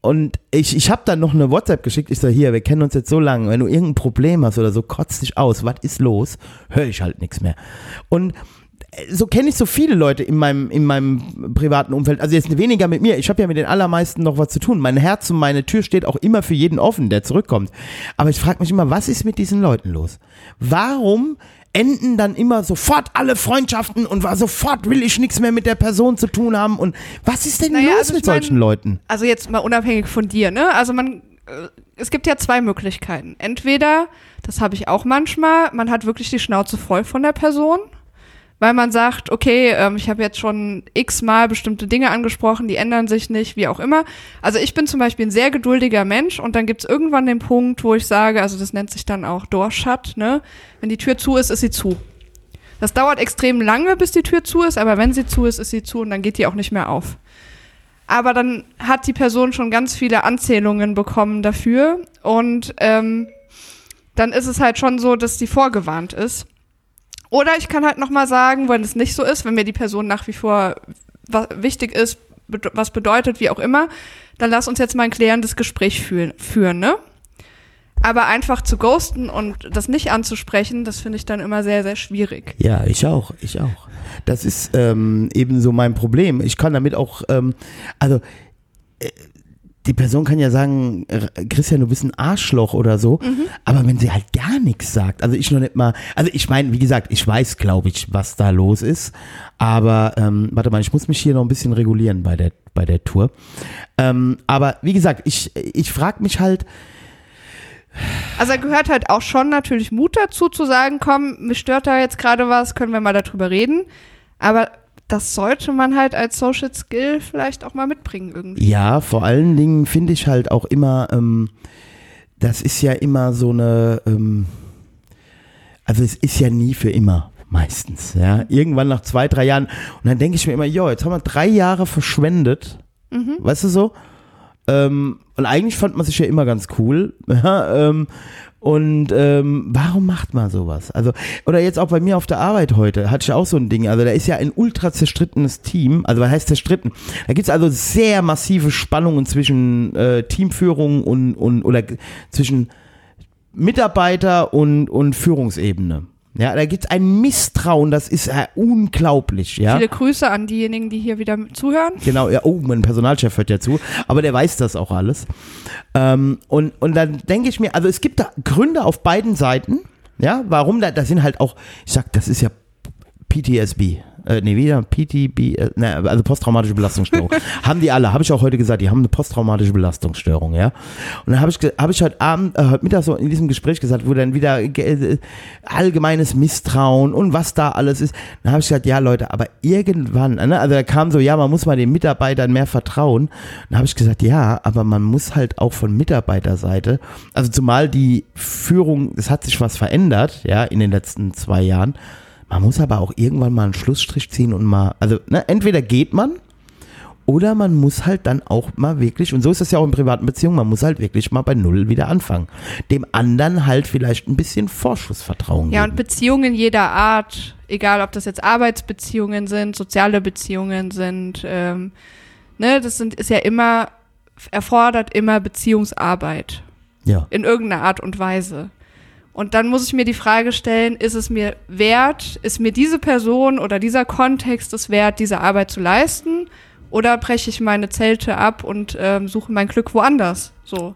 Und ich, ich habe dann noch eine WhatsApp geschickt. Ich so, hier, wir kennen uns jetzt so lange. Wenn du irgendein Problem hast oder so, kotz dich aus. Was ist los? Höre ich halt nichts mehr. Und so kenne ich so viele Leute in meinem, in meinem privaten Umfeld. Also jetzt weniger mit mir. Ich habe ja mit den allermeisten noch was zu tun. Mein Herz und meine Tür steht auch immer für jeden offen, der zurückkommt. Aber ich frage mich immer, was ist mit diesen Leuten los? Warum enden dann immer sofort alle Freundschaften und war sofort will ich nichts mehr mit der Person zu tun haben und was ist denn Naja, los also mit mein- solchen Leuten? Also jetzt mal unabhängig von dir, ne? Also man, äh, es gibt ja zwei Möglichkeiten. Entweder, das habe ich auch manchmal, man hat wirklich die Schnauze voll von der Person, weil man sagt, okay, ähm, ich habe jetzt schon x-mal bestimmte Dinge angesprochen, die ändern sich nicht, wie auch immer. Also ich bin zum Beispiel ein sehr geduldiger Mensch und dann gibt's irgendwann den Punkt, wo ich sage, also das nennt sich dann auch Door Shut, ne? Wenn die Tür zu ist, ist sie zu. Das dauert extrem lange, bis die Tür zu ist, aber wenn sie zu ist, ist sie zu und dann geht die auch nicht mehr auf. Aber dann hat die Person schon ganz viele Anzählungen bekommen dafür und ähm, dann ist es halt schon so, dass die vorgewarnt ist. Oder ich kann halt nochmal sagen, wenn es nicht so ist, wenn mir die Person nach wie vor wichtig ist, was bedeutet, wie auch immer, dann lass uns jetzt mal ein klärendes Gespräch führen, führen ne? Aber einfach zu ghosten und das nicht anzusprechen, das finde ich dann immer sehr, sehr schwierig. Ja, ich auch, ich auch. Das ist ähm, eben so mein Problem. Ich kann damit auch, ähm, also äh, die Person kann ja sagen, Christian, du bist ein Arschloch oder so, aber wenn sie halt gar nichts sagt, also ich noch nicht mal, also ich meine, wie gesagt, ich weiß, glaube ich, was da los ist, aber ähm, warte mal, ich muss mich hier noch ein bisschen regulieren bei der, bei der Tour. Ähm, aber wie gesagt, ich, ich frage mich halt, Also da gehört halt auch schon natürlich Mut dazu zu sagen, komm, mich stört da jetzt gerade was, können wir mal darüber reden. Aber das sollte man halt als Social Skill vielleicht auch mal mitbringen irgendwie. Ja, vor allen Dingen finde ich halt auch immer, ähm, das ist ja immer so eine, ähm, also es ist ja nie für immer meistens, ja. Irgendwann nach zwei, drei Jahren und dann denke ich mir immer, jo, jetzt haben wir drei Jahre verschwendet, weißt du so? Ähm, und eigentlich fand man sich ja immer ganz cool. (laughs) Ja, ähm, und ähm, warum macht man sowas? Also, oder jetzt auch bei mir auf der Arbeit heute, hatte ich auch so ein Ding. Also, da ist ja ein ultra zerstrittenes Team. Also, was heißt zerstritten? Da gibt's also sehr massive Spannungen zwischen äh, Teamführung und, und oder zwischen Mitarbeiter und, und Führungsebene. Ja, da gibt's ein Misstrauen, das ist äh, unglaublich, ja. Viele Grüße an diejenigen, die hier wieder zuhören. Genau, ja, oh, mein Personalchef hört ja zu, aber der weiß das auch alles. Ähm, und, und dann denke ich mir, also es gibt da Gründe auf beiden Seiten, ja, warum da, das sind halt auch, ich sag, das ist ja PTSB. Äh, nee, wieder PTB, äh, ne, also posttraumatische Belastungsstörung. (laughs) haben die alle, habe ich auch heute gesagt, die haben eine posttraumatische Belastungsstörung, ja. Und dann habe ich, hab ich heute Abend, äh, heute Mittag so in diesem Gespräch gesagt, wo dann wieder äh, allgemeines Misstrauen und was da alles ist. Dann habe ich gesagt, ja Leute, aber irgendwann, ne, also da kam so, ja, man muss mal den Mitarbeitern mehr vertrauen. Dann habe ich gesagt, ja, aber man muss halt auch von Mitarbeiterseite, also zumal die Führung, es hat sich was verändert, ja, in den letzten zwei Jahren. Man muss aber auch irgendwann mal einen Schlussstrich ziehen und mal, also ne, entweder geht man oder man muss halt dann auch mal wirklich, und so ist das ja auch in privaten Beziehungen, man muss halt wirklich mal bei Null wieder anfangen. Dem anderen halt vielleicht ein bisschen Vorschussvertrauen Ja, und geben. Beziehungen jeder Art, egal ob das jetzt Arbeitsbeziehungen sind, soziale Beziehungen sind, ähm, ne, das sind, ist ja immer, erfordert immer Beziehungsarbeit. Ja. in irgendeiner Art und Weise. Und dann muss ich mir die Frage stellen, ist es mir wert, ist mir diese Person oder dieser Kontext es wert, diese Arbeit zu leisten? Oder breche ich meine Zelte ab und ähm, suche mein Glück woanders? So.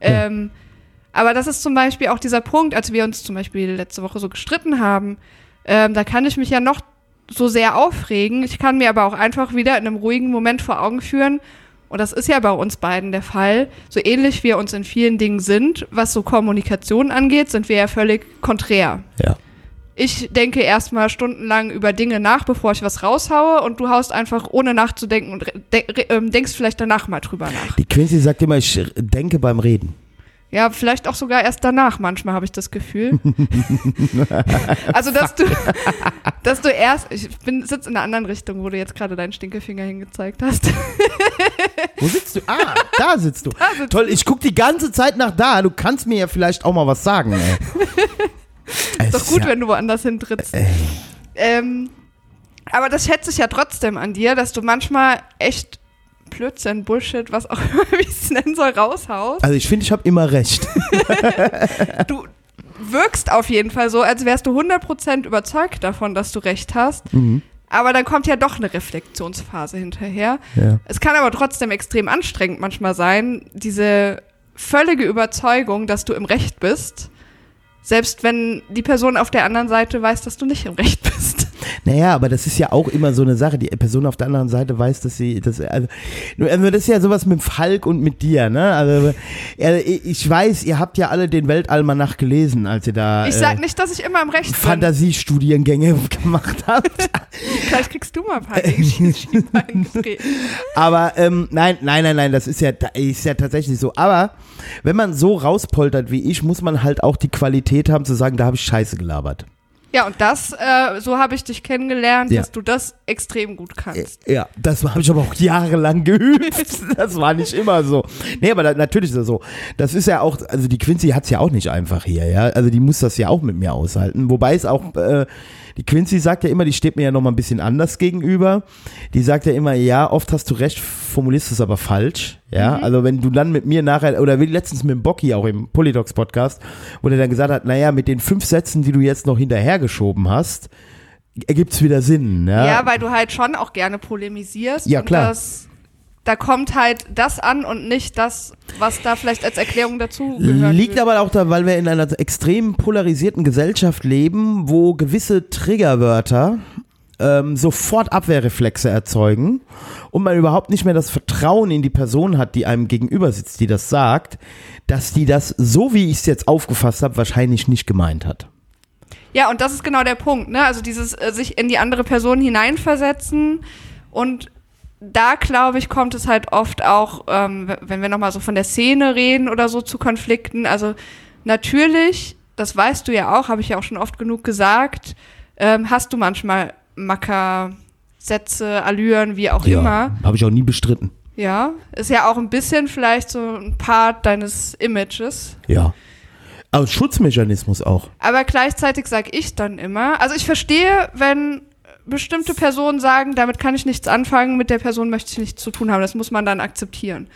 Ja. Ähm, aber das ist zum Beispiel auch dieser Punkt, als wir uns zum Beispiel letzte Woche so gestritten haben, ähm, da kann ich mich ja noch so sehr aufregen. Ich kann mir aber auch einfach wieder in einem ruhigen Moment vor Augen führen, und das ist ja bei uns beiden der Fall, so ähnlich wir uns in vielen Dingen sind, was so Kommunikation angeht, sind wir ja völlig konträr. Ja. Ich denke erstmal stundenlang über Dinge nach, bevor ich was raushaue und du haust einfach ohne nachzudenken und de ähm, denkst vielleicht danach mal drüber nach. Die Quincy sagt immer, ich denke beim Reden. Ja, vielleicht auch sogar erst danach, manchmal habe ich das Gefühl. (laughs) also, dass du, dass du erst, ich bin, sitze in einer anderen Richtung, wo du jetzt gerade deinen Stinkefinger hingezeigt hast. (laughs) Wo sitzt du? Ah, da sitzt du. sitzt Toll, ich guck die ganze Zeit nach da. Du kannst mir ja vielleicht auch mal was sagen, ey. (laughs) Ist doch gut, wenn du woanders hintrittst. Ähm, aber das schätze ich ja trotzdem an dir, dass du manchmal echt Blödsinn, Bullshit, was auch (laughs) immer, wie ich es nennen soll, raushaust. Also ich finde, ich habe immer recht. (laughs) Du wirkst auf jeden Fall so, als wärst du 100% überzeugt davon, dass du recht hast. Mhm. Aber dann kommt ja doch eine Reflexionsphase hinterher. Ja. Es kann aber trotzdem extrem anstrengend manchmal sein, diese völlige Überzeugung, dass du im Recht bist, selbst wenn die Person auf der anderen Seite weiß, dass du nicht im Recht bist. Naja, aber das ist ja auch immer so eine Sache. Die Person auf der anderen Seite weiß, dass sie, das, also, also das ist ja sowas mit Falk und mit dir, ne? Also, ja, ich weiß, ihr habt ja alle den Weltalmanach gelesen, als ihr da Ich sag nicht, dass ich immer im Recht. Fantasiestudiengänge (laughs) gemacht habt. (laughs) Vielleicht kriegst du mal ein paar. (laughs) Aber ähm, nein, nein, nein, nein, das ist ja, ist ja tatsächlich so. Aber wenn man so rauspoltert wie ich, muss man halt auch die Qualität haben zu sagen, da habe ich Scheiße gelabert. Ja, und das, äh, so habe ich dich kennengelernt, Ja. dass du das extrem gut kannst. Ja, das habe ich aber auch jahrelang (laughs) geübt. Das war nicht immer so. Nee, aber da, natürlich ist das so. Das ist ja auch, also die Quincy hat es ja auch nicht einfach hier, ja. Also die muss das ja auch mit mir aushalten. Wobei es auch, äh, die Quincy sagt ja immer, die steht mir ja noch mal ein bisschen anders gegenüber. Die sagt ja immer, ja, oft hast du recht, formulierst es aber falsch. Ja, also wenn du dann mit mir nachher, oder wie letztens mit dem Bocky auch im Polydocs Podcast, wo der dann gesagt hat, naja, mit den fünf Sätzen, die du jetzt noch hinterhergeschoben hast, ergibt es wieder Sinn. Ja, Ja, weil du halt schon auch gerne polemisierst. Ja, und klar. Das, da kommt halt das an und nicht das, was da vielleicht als Erklärung dazu gehört. Liegt aber auch da, weil wir in einer extrem polarisierten Gesellschaft leben, wo gewisse Triggerwörter ähm, sofort Abwehrreflexe erzeugen und man überhaupt nicht mehr das Vertrauen in die Person hat, die einem gegenüber sitzt, die das sagt, dass die das, so wie ich es jetzt aufgefasst habe, wahrscheinlich nicht gemeint hat. Ja, und das ist genau der Punkt, ne? Also dieses äh, sich in die andere Person hineinversetzen und da glaube ich, kommt es halt oft auch, ähm, wenn wir nochmal so von der Szene reden oder so zu Konflikten. Also natürlich, das weißt du ja auch, habe ich ja auch schon oft genug gesagt, ähm, hast du manchmal Macker, Sätze, Allüren, wie auch immer. habe ich auch nie bestritten. Ja, ist ja auch ein bisschen vielleicht so ein Part deines Images. Ja. Aber Schutzmechanismus auch. Aber gleichzeitig sage ich dann immer, also ich verstehe, wenn bestimmte Personen sagen, damit kann ich nichts anfangen, mit der Person möchte ich nichts zu tun haben. Das muss man dann akzeptieren.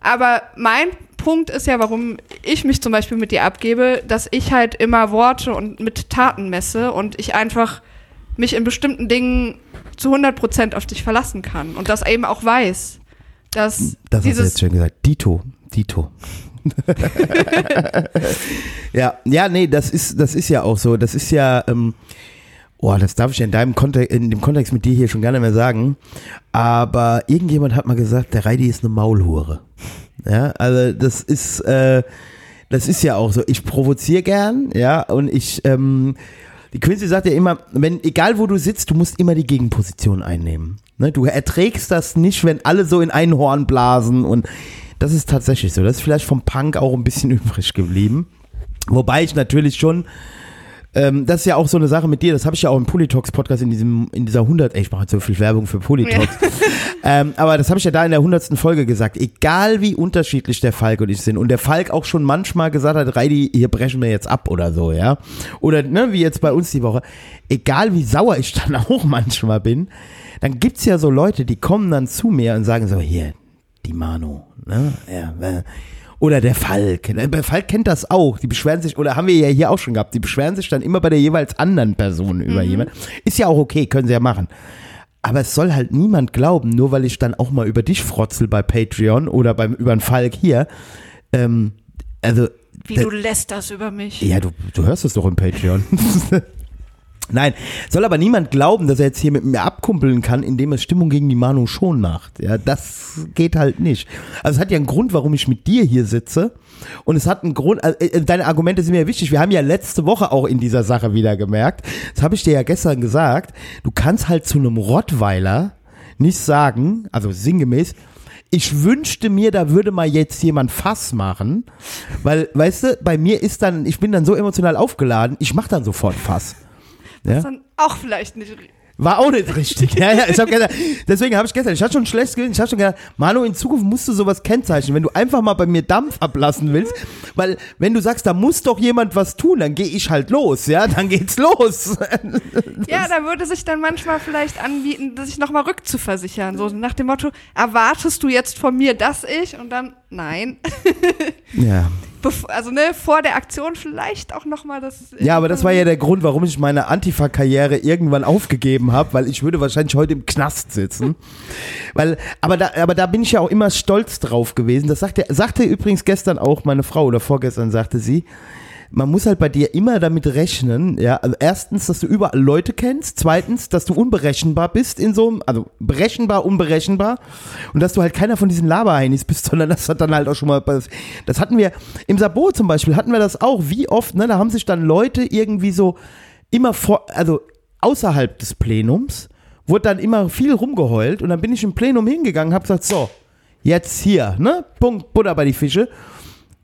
Aber mein Punkt ist ja, warum ich mich zum Beispiel mit dir abgebe, dass ich halt immer Worte und mit Taten messe und ich einfach mich in bestimmten Dingen zu 100% auf dich verlassen kann und das eben auch weiß, dass Das hast du dieses jetzt schön gesagt. Dito. Dito. (laughs) ja, ja, nee, das ist, das ist ja auch so. Das ist ja, ähm, oh, das darf ich in deinem Kontext, in dem Kontext mit dir hier schon nicht mehr sagen. Aber irgendjemand hat mal gesagt, der Reidi ist eine Maulhure. Ja, also das ist, äh, das ist ja auch so. Ich provoziere gern, ja, und ich, ähm, die Quincy sagt ja immer, wenn, egal wo du sitzt, du musst immer die Gegenposition einnehmen. Ne? Du erträgst das nicht, wenn alle so in ein Horn blasen und das ist tatsächlich so. Das ist vielleicht vom Punk auch ein bisschen (laughs) übrig geblieben. Wobei ich natürlich schon, ähm, das ist ja auch so eine Sache mit dir, das habe ich ja auch im Polytalks Podcast in diesem, in dieser 100, ey, ich mache jetzt so viel Werbung für Polytalks. (laughs) ähm, aber das habe ich ja da in der 100. Folge gesagt. Egal wie unterschiedlich der Falk und ich sind und der Falk auch schon manchmal gesagt hat, Reidi, hier brechen wir jetzt ab oder so, ja. Oder, ne, wie jetzt bei uns die Woche. Egal wie sauer ich dann (laughs) auch manchmal bin, dann gibt's ja so Leute, die kommen dann zu mir und sagen so, hier, die Manu, ne, ja, äh, Oder der Falk. Der Falk kennt das auch. Die beschweren sich, oder haben wir ja hier auch schon gehabt, die beschweren sich dann immer bei der jeweils anderen Person über jemanden. Ist ja auch okay, können sie ja machen. Aber es soll halt niemand glauben, nur weil ich dann auch mal über dich frotzel bei Patreon oder beim, über einen Falk hier. Ähm, also. Wie du lässt das über mich. ja, du, du hörst es doch im Patreon. (laughs) Nein, soll aber niemand glauben, dass er jetzt hier mit mir abkumpeln kann, indem er Stimmung gegen die Manu schon macht. Ja, das geht halt nicht. Also es hat ja einen Grund, warum ich mit dir hier sitze. Und es hat einen Grund, äh, deine Argumente sind mir wichtig. Wir haben ja letzte Woche auch in dieser Sache wieder gemerkt. Das habe ich dir ja gestern gesagt. Du kannst halt zu einem Rottweiler nicht sagen, also sinngemäß, ich wünschte mir, da würde mal jetzt jemand Fass machen, weil, weißt du, bei mir ist dann, ich bin dann so emotional aufgeladen, ich mache dann sofort Fass. Ja? Das dann auch vielleicht nicht. War auch nicht richtig. (laughs) Ja, ja, ich hab gedacht, deswegen habe ich gestern, ich hatte schon schlecht gewissen, ich habe schon gedacht, Manu, in Zukunft musst du sowas kennzeichnen, wenn du einfach mal bei mir Dampf ablassen willst, weil wenn du sagst, da muss doch jemand was tun, dann gehe ich halt los, ja, dann geht's los. (laughs) Ja, da würde sich dann manchmal vielleicht anbieten, sich nochmal rückzuversichern. So nach dem Motto, erwartest du jetzt von mir, dass ich? Und dann, nein. (laughs) Ja. Also ne, vor der Aktion vielleicht auch nochmal das. Ja, aber das war ja der Grund, warum ich meine Antifa-Karriere irgendwann aufgegeben habe, weil ich würde wahrscheinlich heute im Knast sitzen. (laughs) weil, aber da, aber da bin ich ja auch immer stolz drauf gewesen. Das sagte, sagte übrigens gestern auch meine Frau oder vorgestern sagte sie. Man muss halt bei dir immer damit rechnen, ja, also erstens, dass du überall Leute kennst, zweitens, dass du unberechenbar bist in so einem, also berechenbar, unberechenbar und dass du halt keiner von diesen Laberheinis bist, (laughs) sondern das hat dann halt auch schon mal, das hatten wir, im Sabot zum Beispiel hatten wir das auch, wie oft, ne, da haben sich dann Leute irgendwie so immer vor, also außerhalb des Plenums, wurde dann immer viel rumgeheult und dann bin ich im Plenum hingegangen, hab gesagt, so, jetzt hier, ne, Punkt, Butter bei die Fische.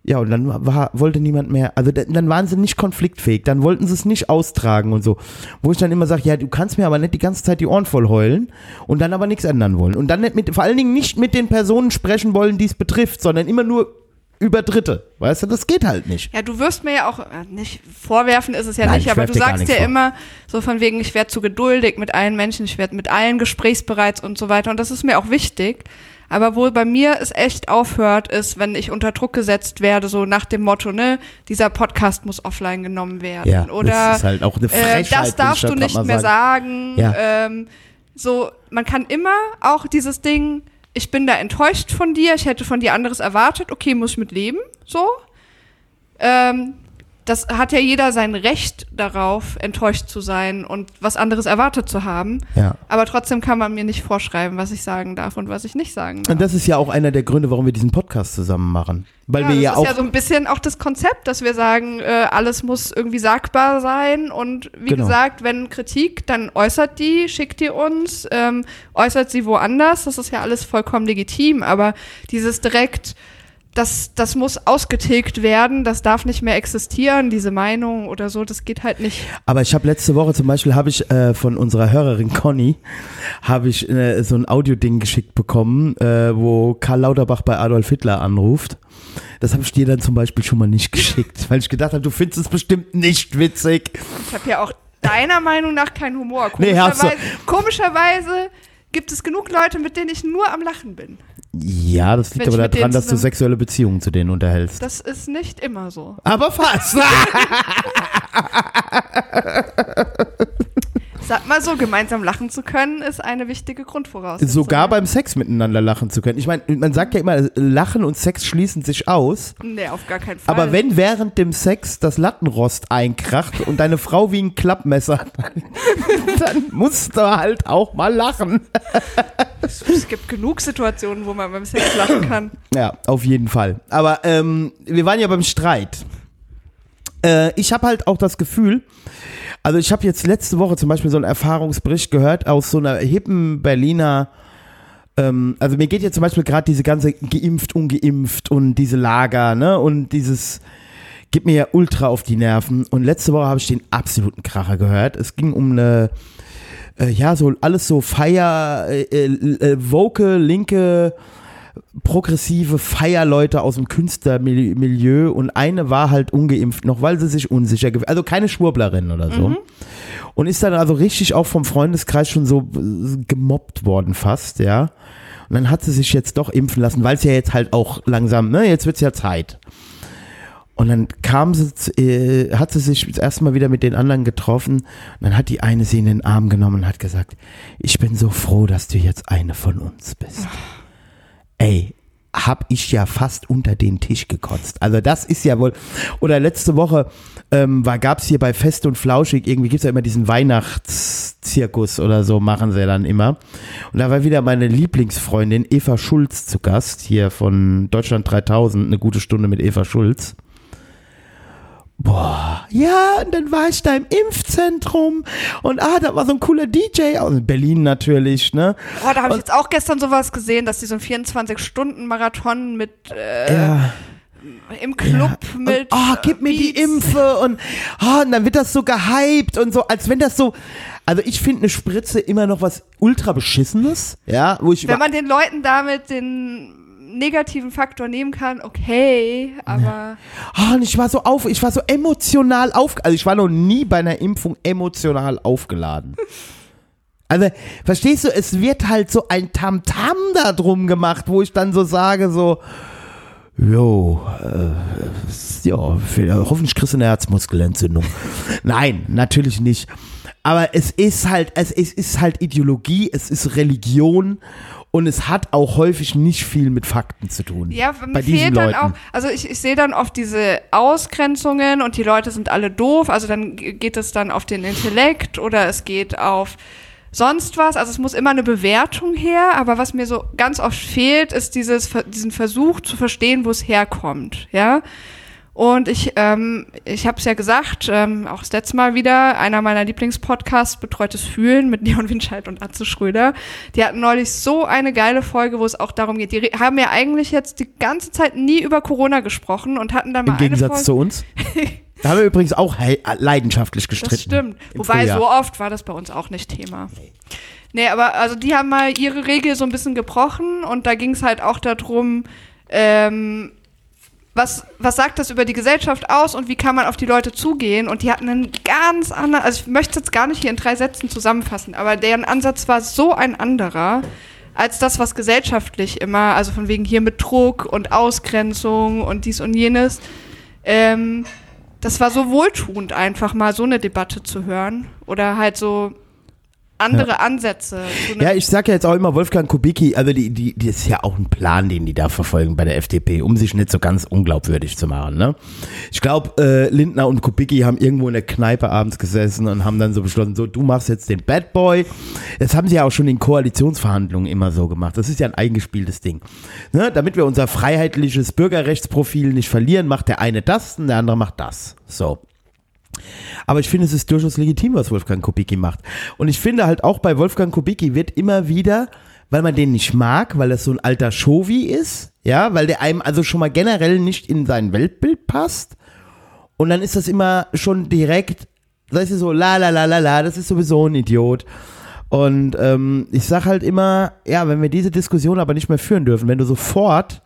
Ja, und dann war, wollte niemand mehr, also da- dann waren sie nicht konfliktfähig, dann wollten sie es nicht austragen und so. Wo ich dann immer sage, ja, du kannst mir aber nicht die ganze Zeit die Ohren voll heulen und dann aber nichts ändern wollen. Und dann nicht mit, vor allen Dingen nicht mit den Personen sprechen wollen, die es betrifft, sondern immer nur über Dritte. Weißt du, das geht halt nicht. Ja, du wirst mir ja auch, äh, nicht vorwerfen ist es ja Nein, nicht, ich aber du sagst ja vor. immer so von wegen, ich werde zu geduldig mit allen Menschen, ich werde mit allen gesprächsbereit und so weiter. Und das ist mir auch wichtig. Aber wo bei mir es echt aufhört, ist, wenn ich unter Druck gesetzt werde, so nach dem Motto, ne, dieser Podcast muss offline genommen werden. Ja, Oder das ist halt auch eine äh, Frechheit. das will ich darfst da du nicht mehr sagen. sagen. Ja. Ähm, so, man kann immer auch dieses Ding, ich bin da enttäuscht von dir, ich hätte von dir anderes erwartet, okay, muss ich mit leben, so. Ähm, das hat ja jeder sein Recht darauf, enttäuscht zu sein und was anderes erwartet zu haben. Ja. Aber trotzdem kann man mir nicht vorschreiben, was ich sagen darf und was ich nicht sagen darf. Und das ist ja auch einer der Gründe, warum wir diesen Podcast zusammen machen. Weil ja, wir das ja ist auch. ja so ein bisschen auch das Konzept, dass wir sagen, äh, alles muss irgendwie sagbar sein und wie Genau. gesagt, wenn Kritik, dann äußert die, schickt die uns, ähm, äußert sie woanders, das ist ja alles vollkommen legitim, aber dieses direkt, das, das muss ausgetilgt werden, das darf nicht mehr existieren, diese Meinung oder so, das geht halt nicht. Aber ich habe letzte Woche zum Beispiel habe ich äh, von unserer Hörerin Conny habe ich äh, so ein Audio-Ding geschickt bekommen, äh, wo Karl Lauterbach bei Adolf Hitler anruft. Das habe ich dir dann zum Beispiel schon mal nicht geschickt, weil ich gedacht habe, du findest es bestimmt nicht witzig. Ich habe ja auch deiner Meinung nach keinen Humor. Nee, Komischerweise, komischerweise gibt es genug Leute, mit denen ich nur am Lachen bin. Ja, das liegt Wenn aber daran, dass du sexuelle Beziehungen zu denen unterhältst. Das ist nicht immer so. Aber fast. (laughs) (laughs) Sag mal so, gemeinsam lachen zu können, ist eine wichtige Grundvoraussetzung. Sogar beim Sex miteinander lachen zu können. Ich meine, man sagt ja immer, Lachen und Sex schließen sich aus. Nee, auf gar keinen Fall. Aber wenn während dem Sex das Lattenrost einkracht und deine Frau wie ein Klappmesser, dann, (laughs) dann musst du halt auch mal lachen. Es gibt genug Situationen, wo man beim Sex lachen kann. Ja, auf jeden Fall. Aber ähm, wir waren ja beim Streit. Äh, ich habe halt auch das Gefühl, also ich habe jetzt letzte Woche zum Beispiel so einen Erfahrungsbericht gehört aus so einer hippen Berliner, ähm, also mir geht ja zum Beispiel gerade diese ganze geimpft, ungeimpft und diese Lager, ne, und dieses gibt mir ja ultra auf die Nerven. Und letzte Woche habe ich den absoluten Kracher gehört. Es ging um eine, äh, ja, so alles so Feier, äh, äh, woke, linke, progressive Feierleute aus dem Künstlermilieu und eine war halt ungeimpft noch, weil sie sich unsicher gefühlt, also keine Schwurblerin oder so. Und ist dann also richtig auch vom Freundeskreis schon so äh, gemobbt worden fast, ja. Und dann hat sie sich jetzt doch impfen lassen, weil es ja jetzt halt auch langsam, ne, jetzt wird's ja Zeit. Und dann kam sie, äh, hat sie sich das erste Mal wieder mit den anderen getroffen. Und dann hat die eine sie in den Arm genommen und hat gesagt, ich bin so froh, dass du jetzt eine von uns bist. Ey, hab ich ja fast unter den Tisch gekotzt. Also das ist ja wohl. Oder letzte Woche ähm, war gab's hier bei Fest und Flauschig irgendwie gibt's ja immer diesen Weihnachtszirkus oder so machen sie dann immer. Und da war wieder meine Lieblingsfreundin Eva Schulz zu Gast hier von Deutschland 3000 eine gute Stunde mit Eva Schulz. Boah, ja, und dann war ich da im Impfzentrum und ah, da war so ein cooler DJ aus Berlin natürlich, ne? Oh, da habe ich jetzt auch gestern sowas gesehen, dass die so einen 24-Stunden-Marathon mit äh, Ja. im Club Ja. mit. Und, oh, gib mir die Beats. Impfe und, oh, und dann wird das so gehypt und so, als wenn das so, also ich finde eine Spritze immer noch was ultra beschissenes, ja, wo ich Wenn man den Leuten damit den negativen Faktor nehmen kann, okay, aber Oh, ich war so auf, ich war so emotional auf, also ich war noch nie bei einer Impfung emotional aufgeladen. (laughs) Also, verstehst du, es wird halt so ein Tamtam da drum gemacht, wo ich dann so sage, so, jo, äh, ja, hoffentlich kriegst du eine Herzmuskelentzündung. (laughs) Nein, natürlich nicht. Aber es ist halt, es, es ist halt Ideologie, es ist Religion und es hat auch häufig nicht viel mit Fakten zu tun. ja, mir bei diesen fehlt dann Leuten. auch, also ich, ich sehe dann oft diese Ausgrenzungen und die Leute sind alle doof, also dann ge- geht es dann auf den Intellekt oder es geht auf sonst was, also es muss immer eine Bewertung her, aber was mir so ganz oft fehlt, ist dieses, diesen Versuch zu verstehen, wo es herkommt, ja. Und ich, ähm, ich habe es ja gesagt, ähm, auch das letzte Mal wieder, einer meiner Lieblingspodcasts, Betreutes Fühlen mit Leon Winscheid und Atze Schröder. Die hatten neulich so eine geile Folge, wo es auch darum geht. Die haben ja eigentlich jetzt die ganze Zeit nie über Corona gesprochen und hatten dann mal Im Gegensatz eine zu Folge. uns. (laughs) Da haben wir übrigens auch hei- leidenschaftlich gestritten. Das stimmt. im Wobei Frühjahr. so oft war das bei uns auch nicht Thema. Nee, aber also die haben mal ihre Regel so ein bisschen gebrochen und da ging es halt auch darum, ähm, was, was sagt das über die Gesellschaft aus und wie kann man auf die Leute zugehen? Und die hatten einen ganz anderen, also ich möchte es jetzt gar nicht hier in drei Sätzen zusammenfassen, aber deren Ansatz war so ein anderer als das, was gesellschaftlich immer, also von wegen hier mit Druck und Ausgrenzung und dies und jenes. Ähm, das war so wohltuend, einfach mal so eine Debatte zu hören oder halt so andere Ansätze. So Ja, ich sag ja jetzt auch immer Wolfgang Kubicki, also die, die, die ist ja auch ein Plan, den die da verfolgen bei der FDP, um sich nicht so ganz unglaubwürdig zu machen. Ne? Ich glaube, äh, Lindner und Kubicki haben irgendwo in der Kneipe abends gesessen und haben dann so beschlossen, so du machst jetzt den Bad Boy. Das haben sie ja auch schon in Koalitionsverhandlungen immer so gemacht. Das ist ja ein eingespieltes Ding. Ne? Damit wir unser freiheitliches Bürgerrechtsprofil nicht verlieren, macht der eine das und der andere macht das. So. Aber ich finde, es ist durchaus legitim, was Wolfgang Kubicki macht. Und ich finde halt auch bei Wolfgang Kubicki wird immer wieder, weil man den nicht mag, weil das so ein alter Shovi ist, ja, weil der einem also schon mal generell nicht in sein Weltbild passt. Und dann ist das immer schon direkt, das ist so, la la la la la, das ist sowieso ein Idiot. Und ähm, ich sag halt immer, ja, wenn wir diese Diskussion aber nicht mehr führen dürfen, wenn du sofort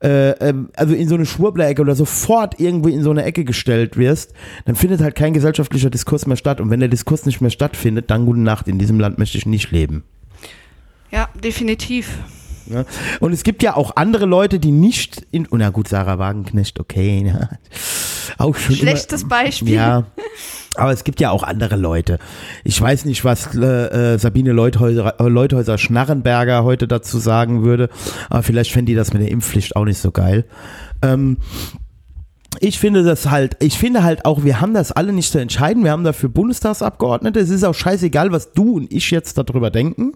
also in so eine Schwurbler-Ecke oder sofort irgendwie in so eine Ecke gestellt wirst, dann findet halt kein gesellschaftlicher Diskurs mehr statt. Und wenn der Diskurs nicht mehr stattfindet, dann gute Nacht. In diesem Land möchte ich nicht leben. ja, definitiv. Ne? Und es gibt ja auch andere Leute, die nicht in, oh, na gut, Sarah Wagenknecht, okay, ne? Auch schon Schlechtes immer, Beispiel. Ja, aber es gibt ja auch andere Leute. Ich weiß nicht, was äh, äh, Sabine Leuthäuser, äh, Leuthäuser heute dazu sagen würde, aber vielleicht fände die das mit der Impfpflicht auch nicht so geil. Ähm, ich finde das halt, ich finde halt auch, wir haben das alle nicht zu entscheiden. Wir haben dafür Bundestagsabgeordnete. Es ist auch scheißegal, was du und ich jetzt darüber denken.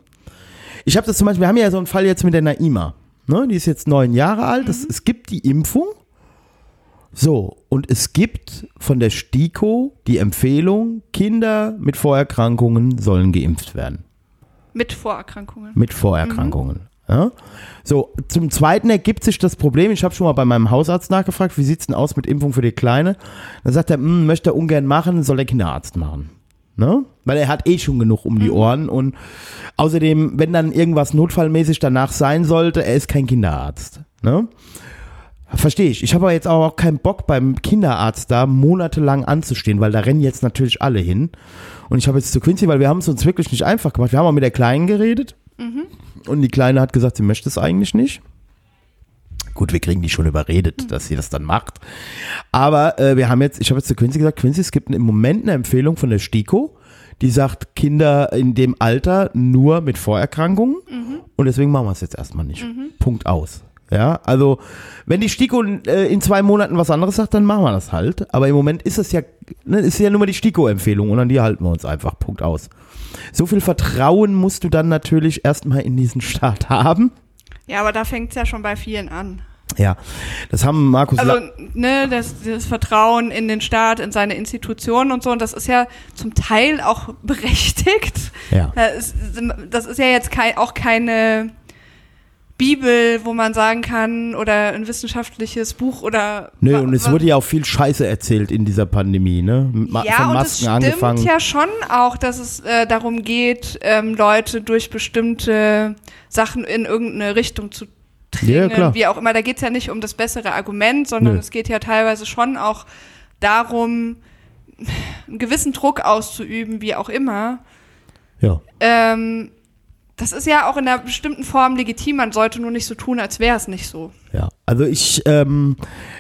Ich habe das zum Beispiel, wir haben ja so einen Fall jetzt mit der Naima. Ne? Die ist jetzt neun Jahre alt. Es, es gibt die Impfung. So, und es gibt von der STIKO die Empfehlung, Kinder mit Vorerkrankungen sollen geimpft werden. Mit Vorerkrankungen. Mit Vorerkrankungen. Ja? So, zum Zweiten ergibt sich das Problem, ich habe schon mal bei meinem Hausarzt nachgefragt, wie sieht's denn aus mit Impfung für die Kleine? Dann sagt er, "Hm, möchte er ungern machen, soll der Kinderarzt machen. Ne? Weil er hat eh schon genug um die Ohren und außerdem, wenn dann irgendwas notfallmäßig danach sein sollte, er ist kein Kinderarzt. Ne? Verstehe ich. Ich habe aber jetzt auch keinen Bock beim Kinderarzt da monatelang anzustehen, weil da rennen jetzt natürlich alle hin. Und ich habe jetzt zu Quincy, weil wir haben es uns wirklich nicht einfach gemacht. Wir haben auch mit der Kleinen geredet. Und die Kleine hat gesagt, sie möchte es eigentlich nicht. Gut, wir kriegen die schon überredet, dass sie das dann macht. Aber äh, wir haben jetzt, ich habe jetzt zu Quincy gesagt, Quincy, es gibt im Moment eine Empfehlung von der STIKO, die sagt, Kinder in dem Alter nur mit Vorerkrankungen. Und deswegen machen wir es jetzt erstmal nicht. Punkt aus. Ja, also wenn die STIKO äh, in zwei Monaten was anderes sagt, dann machen wir das halt. Aber im Moment ist es ja, ne, ist ja nur mal die STIKO-Empfehlung und an die halten wir uns einfach. Punkt aus. So viel Vertrauen musst du dann natürlich erstmal in diesen Staat haben. Ja, aber da fängt es ja schon bei vielen an. Ja, das haben Markus. Also, ne, das, das Vertrauen in den Staat, in seine Institutionen und so, und das ist ja zum Teil auch (laughs) berechtigt. ja. Das ist, das ist ja jetzt kein, auch keine Bibel, wo man sagen kann, oder ein wissenschaftliches Buch oder. Nö, und es wurde ja auch viel Scheiße erzählt in dieser Pandemie, ne? Ma ja, von und es Masken stimmt ja schon auch, dass es äh, darum geht, ähm, Leute durch bestimmte Sachen in irgendeine Richtung zu Ja, drängen, klar. wie auch immer. Da geht es ja nicht um das bessere Argument, sondern Nö. es geht ja teilweise schon auch darum, einen gewissen Druck auszuüben, wie auch immer. Ja. Ähm, das ist ja auch in einer bestimmten Form legitim. Man sollte nur nicht so tun, als wäre es nicht so. Ja, also ich ähm,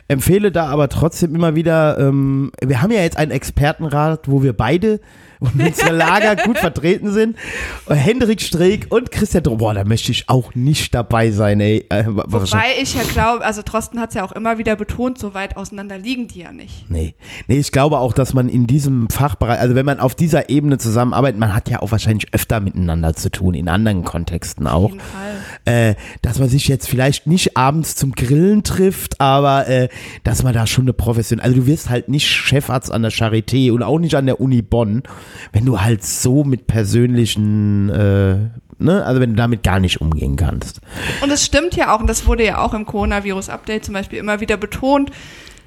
empfehle da aber trotzdem immer wieder, ähm, wir haben ja jetzt einen Expertenrat, wo wir beide und unsere Lager gut vertreten sind. Hendrik Streeck und Christian Dr Boah, da möchte ich auch nicht dabei sein, ey. Äh, Wobei ich ja glaube, also Drosten hat es ja auch immer wieder betont, so weit auseinander liegen die ja nicht. Nee. nee, ich glaube auch, dass man in diesem Fachbereich, also wenn man auf dieser Ebene zusammenarbeitet, man hat ja auch wahrscheinlich öfter miteinander zu tun, in anderen Kontexten Auf auch. jeden Fall. äh, dass man sich jetzt vielleicht nicht abends zum Grillen trifft, aber äh, dass man da schon eine Profession, also du wirst halt nicht Chefarzt an der Charité und auch nicht an der Uni Bonn, wenn du halt so mit persönlichen, äh, ne, also wenn du damit gar nicht umgehen kannst. Und es stimmt ja auch, und das wurde ja auch im Coronavirus-Update zum Beispiel immer wieder betont,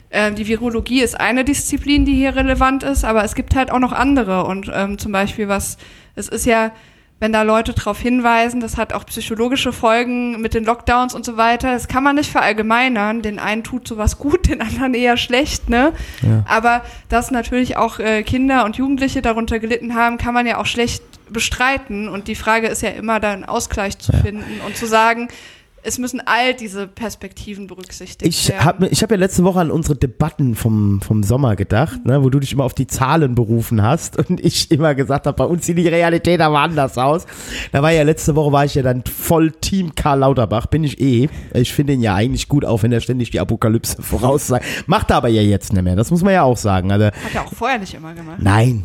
äh, die Virologie ist eine Disziplin, die hier relevant ist, aber es gibt halt auch noch andere. Und ähm, zum Beispiel was, es ist ja, wenn da Leute darauf hinweisen, das hat auch psychologische Folgen mit den Lockdowns und so weiter. Das kann man nicht verallgemeinern. Den einen tut sowas gut, (laughs) den anderen eher schlecht, ne? Ja. Aber dass natürlich auch äh, Kinder und Jugendliche darunter gelitten haben, kann man ja auch schlecht bestreiten. Und die Frage ist ja immer, da einen Ausgleich zu finden und zu sagen, es müssen all diese Perspektiven berücksichtigt Ich werden. habe ich hab ja letzte Woche an unsere Debatten vom, vom Sommer gedacht, ne, wo du dich immer auf die Zahlen berufen hast und ich immer gesagt habe, bei uns sieht die Realität aber anders aus. Da war ja letzte Woche, war ich ja dann voll Team Karl Lauterbach, bin ich eh. Ich finde ihn ja eigentlich gut, auch wenn er ständig die Apokalypse (laughs) voraussagt. Macht er aber ja jetzt nicht mehr, das muss man ja auch sagen. Also, Hat er auch vorher nicht immer gemacht. Nein,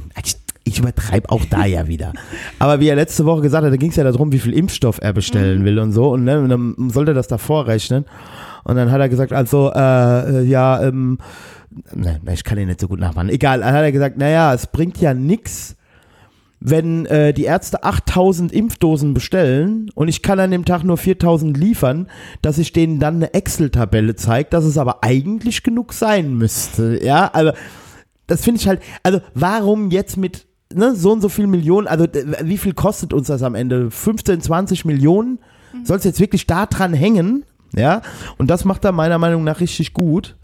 ich, übertreibe auch da ja wieder. Aber wie er letzte Woche gesagt hat, da ging es ja darum, wie viel Impfstoff er bestellen will und so. Und, ne, und dann sollte er das da vorrechnen. Und dann hat er gesagt, also, äh, äh, ja, ähm, ne, ich kann ihn nicht so gut nachmachen. Egal, dann hat er gesagt, naja, es bringt ja nix, wenn äh, die Ärzte 8000 Impfdosen bestellen und ich kann an dem Tag nur 4000 liefern, dass ich denen dann eine Excel-Tabelle zeigt, dass es aber eigentlich genug sein müsste. Ja, also das finde ich halt, also warum jetzt mit ne, so und so viel Millionen, also wie viel kostet uns das am Ende? 15, 20 Millionen? Soll es jetzt wirklich da dran hängen? Ja, und das macht er meiner Meinung nach richtig gut.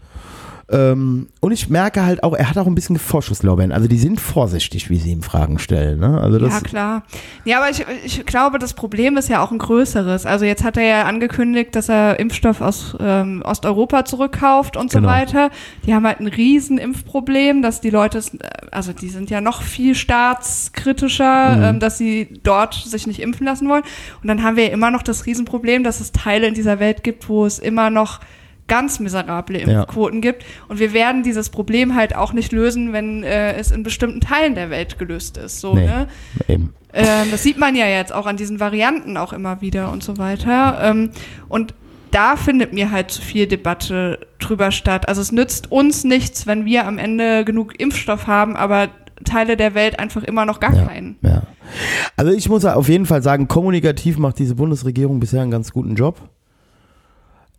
Ähm, und ich merke halt auch, er hat auch ein bisschen Vorschusslorbeeren. Also die sind vorsichtig, wie sie ihm Fragen stellen. Ne? Also das, Ja, klar. Ja, aber ich, ich glaube, das Problem ist ja auch ein größeres. Also jetzt hat er ja angekündigt, dass er Impfstoff aus ähm, Osteuropa zurückkauft und Genau. so weiter. Die haben halt ein riesen Impfproblem, dass die Leute, es- also die sind ja noch viel staatskritischer, Mhm. ähm, dass sie dort sich nicht impfen lassen wollen. Und dann haben wir ja immer noch das Riesenproblem, dass es Teile in dieser Welt gibt, wo es immer noch ganz miserable Ja. Impfquoten gibt. Und wir werden dieses Problem halt auch nicht lösen, wenn äh, es in bestimmten Teilen der Welt gelöst ist. So, Nee. ne? eben. Ähm, das sieht man ja jetzt auch an diesen Varianten auch immer wieder und so weiter. Ähm, und da findet mir halt zu viel Debatte drüber statt. Also es nützt uns nichts, wenn wir am Ende genug Impfstoff haben, aber Teile der Welt einfach immer noch gar Ja. keinen. Ja. Also ich muss auf jeden Fall sagen, kommunikativ macht diese Bundesregierung bisher einen ganz guten Job.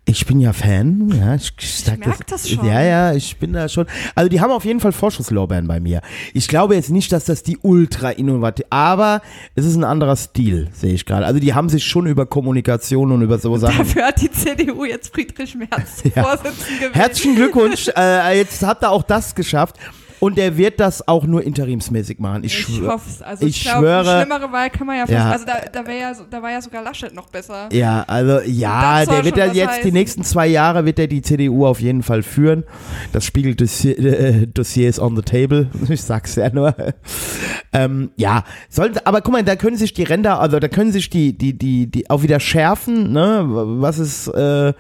Ich bin ja Fan, ja, ich, ich, sag merk das schon. Ja, ja, ich bin da schon. Also die haben auf jeden Fall Vorschusslorbeeren bei mir. Ich glaube jetzt nicht, dass das die ultra innovativ, aber es ist ein anderer Stil, sehe ich gerade. Also die haben sich schon über Kommunikation und über so Sachen. Dafür hat die CDU jetzt Friedrich Merz (laughs) Ja. Vorsitzenden gewählt. Herzlichen Glückwunsch, äh, jetzt habt ihr auch das geschafft. Und der wird das auch nur interimsmäßig machen. Ich, Ich schwöre. Also ich ich glaub, schwöre- Eine schlimmere Wahl kann man ja fast. Ja. Also da, da, ja, so- da war ja sogar Laschet noch besser. Ja, also ja, der wird ja jetzt die heißen. nächsten zwei Jahre wird er die CDU auf jeden Fall führen. Das spiegelt Dossier, äh, Dossiers on the table. (laughs) Ich sag's ja nur. Ähm, ja, sollen, aber guck mal, da können sich die Ränder, also da können sich die, die, die, die auch wieder schärfen, ne? Was ist äh,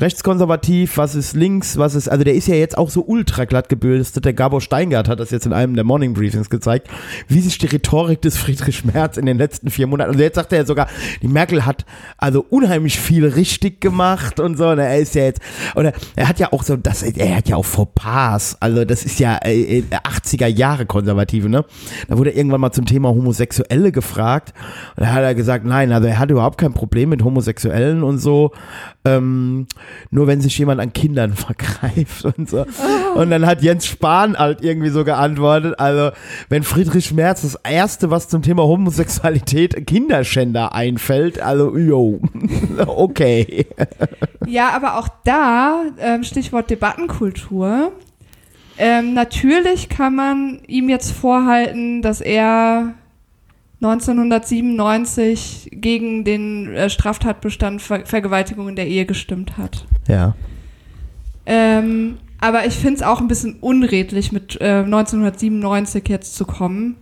rechtskonservativ, was ist links, was ist, also der ist ja jetzt auch so ultra glatt gebürstet. Der Gabor Steingart hat das jetzt in einem der Morning Briefings gezeigt, wie sich die Rhetorik des Friedrich Merz in den letzten vier Monaten, also jetzt sagt er ja sogar, die Merkel hat also unheimlich viel richtig gemacht und so, und er ist ja jetzt, oder er hat ja auch so, das, er hat ja auch Fauxpas, also das ist ja äh, äh, 80er Jahre Konservative, ne? Da wurde irgendwann mal zum Thema Homosexuelle gefragt und da hat er gesagt, nein, also er hat überhaupt kein Problem mit Homosexuellen und so, ähm, nur wenn sich jemand an Kindern (laughs) vergreift und so. Und dann hat Jens Spahn halt irgendwie so geantwortet, also wenn Friedrich Merz das erste, was zum Thema Homosexualität Kinderschänder einfällt, also yo, (laughs) okay. Ja, aber auch da, ähm, Stichwort Debattenkultur. Ähm, natürlich kann man ihm jetzt vorhalten, dass er 1997 gegen den äh, Straftatbestand Ver Vergewaltigung in der Ehe gestimmt hat. Ja. Ähm, aber ich finde es auch ein bisschen unredlich, mit äh, 1997 jetzt zu kommen.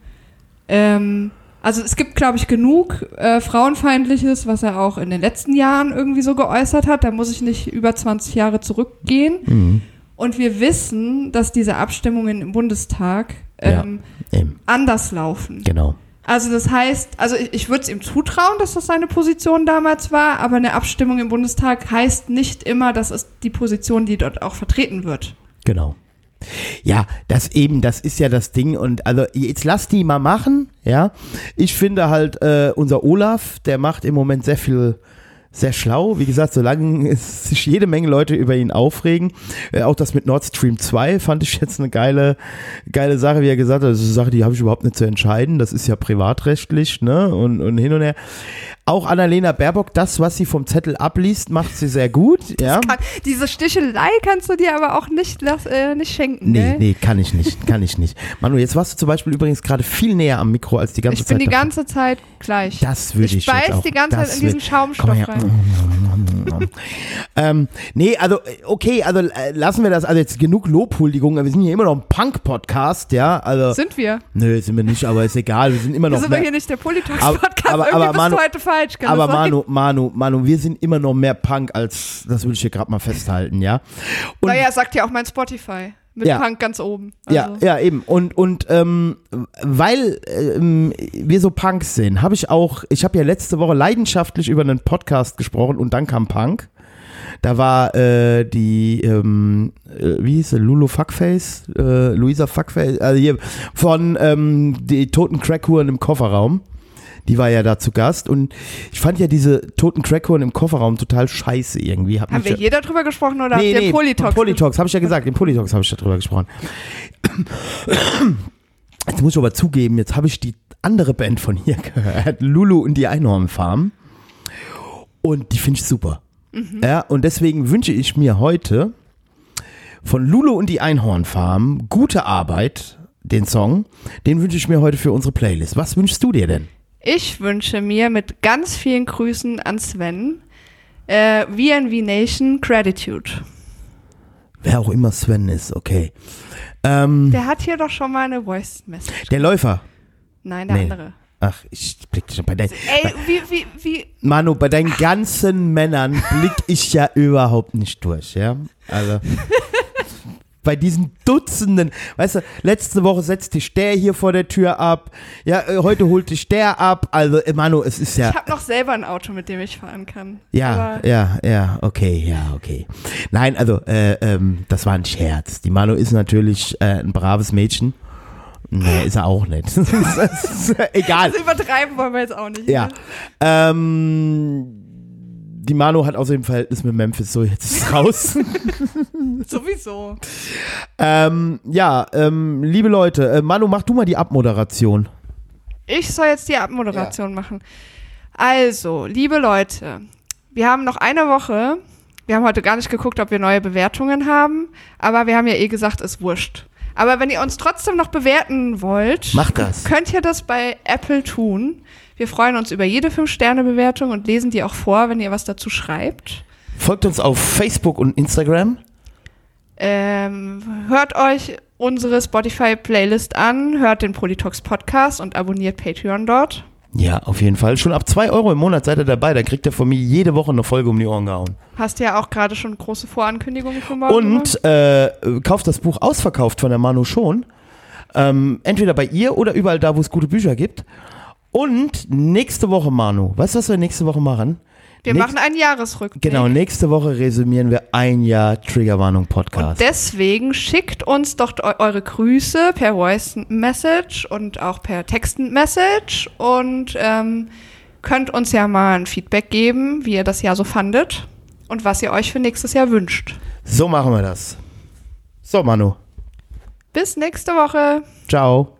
Ähm, also es gibt, glaube ich, genug äh, Frauenfeindliches, was er auch in den letzten Jahren irgendwie so geäußert hat. Da muss ich nicht über 20 Jahre zurückgehen. Mhm. Und wir wissen, dass diese Abstimmungen im Bundestag ähm, Eben, anders laufen. genau. Also das heißt, also ich, ich würde es ihm zutrauen, dass das seine Position damals war, aber eine Abstimmung im Bundestag heißt nicht immer, dass es die Position, die dort auch vertreten wird. Genau. Ja, das eben, das ist ja das Ding und also jetzt lass die mal machen, ja. Ich finde halt, äh, unser Olaf, der macht im Moment sehr viel, sehr schlau. Wie gesagt, solange (laughs) sich jede Menge Leute über ihn aufregen. Äh, auch das mit Nord Stream 2 fand ich jetzt eine geile, geile Sache, wie er gesagt hat. Das ist eine Sache, die habe ich überhaupt nicht zu entscheiden. Das ist ja privatrechtlich, ne? Und, und hin und her. Auch Annalena Baerbock, das, was sie vom Zettel abliest, macht sie sehr gut, ja. Kann, diese Stichelei kannst du dir aber auch nicht, lass, äh, nicht schenken. Nee, gell? nee, kann ich nicht, kann ich nicht. (laughs) Manu, jetzt warst du zum Beispiel übrigens gerade viel näher am Mikro als die ganze Ich Zeit. bin die davor. ganze Zeit gleich. Das würde ich, ich beiß auch. die ganze das Zeit in diesen Schaumstoff rein. ähm, nee, also okay, also äh, lassen wir das, also jetzt genug Lobhuldigung, wir sind hier immer noch ein Punk-Podcast, ja, also, Sind wir? nö, sind wir nicht, aber ist egal, wir sind immer Wir noch sind doch mehr, hier nicht der Aber- Politox-Podcast. aber- aber bist Manu- du heute falsch. Kann aber? Manu, Manu, Manu, wir sind immer noch mehr Punk als, das würde ich hier gerade mal festhalten, ja. (laughs) Und Naja, sagt ja auch mein Spotify. Mit Ja. Punk ganz oben. Ja, Also. ja, eben. Und, und ähm, weil ähm, wir so Punks sind, habe ich auch, ich habe ja letzte Woche leidenschaftlich über einen Podcast gesprochen und dann kam Punk. Da war äh, die, ähm, äh, wie hieß sie, Lulu Fuckface, äh, Luisa Fuckface, also hier von ähm, die toten Crackhuren im Kofferraum. Die war ja da zu Gast und ich fand ja diese toten Crackhuren im Kofferraum total scheiße irgendwie. Hab Haben wir ja- hier darüber gesprochen oder habt ihr nee, Politox? Politox, habe ich ja gesagt, im Politox habe ich darüber gesprochen. (coughs) Jetzt muss ich aber zugeben, jetzt habe ich die andere Band von hier (laughs) gehört, Lulu und die Einhornfarm. Und die finde ich super. Ja, und deswegen wünsche ich mir heute von Lulu und die Einhornfarm gute Arbeit, den Song. Den wünsche ich mir heute für unsere Playlist. Was wünschst du dir denn? Ich wünsche mir mit ganz vielen Grüßen an Sven äh, VNV Nation Gratitude. Wer auch immer Sven ist, okay. Ähm, Der hat hier doch schon mal eine Voice Message. der Läufer. Nein, der Nee. andere. Ach, ich blick schon bei deinen. Ey, wie, wie, wie. Manu, bei deinen ganzen Männern blick ich ja überhaupt nicht durch, ja? Also. (laughs) bei diesen Dutzenden, weißt du, letzte Woche setzt dich der hier vor der Tür ab, ja, äh, heute holt dich der ab, also, äh, Manu, es ist ja, Ich habe noch selber ein Auto, mit dem ich fahren kann. ja, ja, ja, okay, ja, okay. Nein, also, äh, ähm, das war ein Scherz. Die Manu ist natürlich äh, ein braves Mädchen. Nee, ist er auch nicht. (laughs) ist, egal. das übertreiben wollen wir jetzt auch nicht. Ja. ne? Ähm, die Manu hat außerdem Verhältnis mit Memphis, so jetzt ist es raus. (laughs) Sowieso. ähm, ja, ähm, liebe Leute, äh, Manu, mach du mal die Abmoderation. Ich soll jetzt die Abmoderation machen. Also, liebe Leute, wir haben noch eine Woche. Wir haben heute gar nicht geguckt, ob wir neue Bewertungen haben, aber wir haben ja eh gesagt, ist wurscht. Aber wenn ihr uns trotzdem noch bewerten wollt, Macht das. könnt ihr das bei Apple tun. Wir freuen uns über jede 5-Sterne-Bewertung und lesen die auch vor, wenn ihr was dazu schreibt. Folgt uns auf Facebook und Instagram. Ähm, hört euch unsere Spotify-Playlist an, hört den Politox Podcast und abonniert Patreon dort. Ja, auf jeden Fall. Schon ab 2 Euro im Monat seid ihr dabei. Da kriegt ihr von mir jede Woche eine Folge um die Ohren gehauen. Hast ja auch gerade schon große Vorankündigungen gemacht. Und äh, kauft das Buch ausverkauft von der Manu schon. Ähm, entweder bei ihr oder überall da, wo es gute Bücher gibt. Und nächste Woche, Manu, weißt du, was wir nächste Woche machen? Wir Nächst- machen einen Jahresrückblick. Genau, nächste Woche resümieren wir ein Jahr Triggerwarnung Und Podcast. deswegen schickt uns doch eu eure Grüße per Voice Message und auch per Text Message und ähm, könnt uns ja mal ein Feedback geben, wie ihr das Jahr so fandet und was ihr euch für nächstes Jahr wünscht. So machen wir das. So, Manu. Bis nächste Woche. Ciao.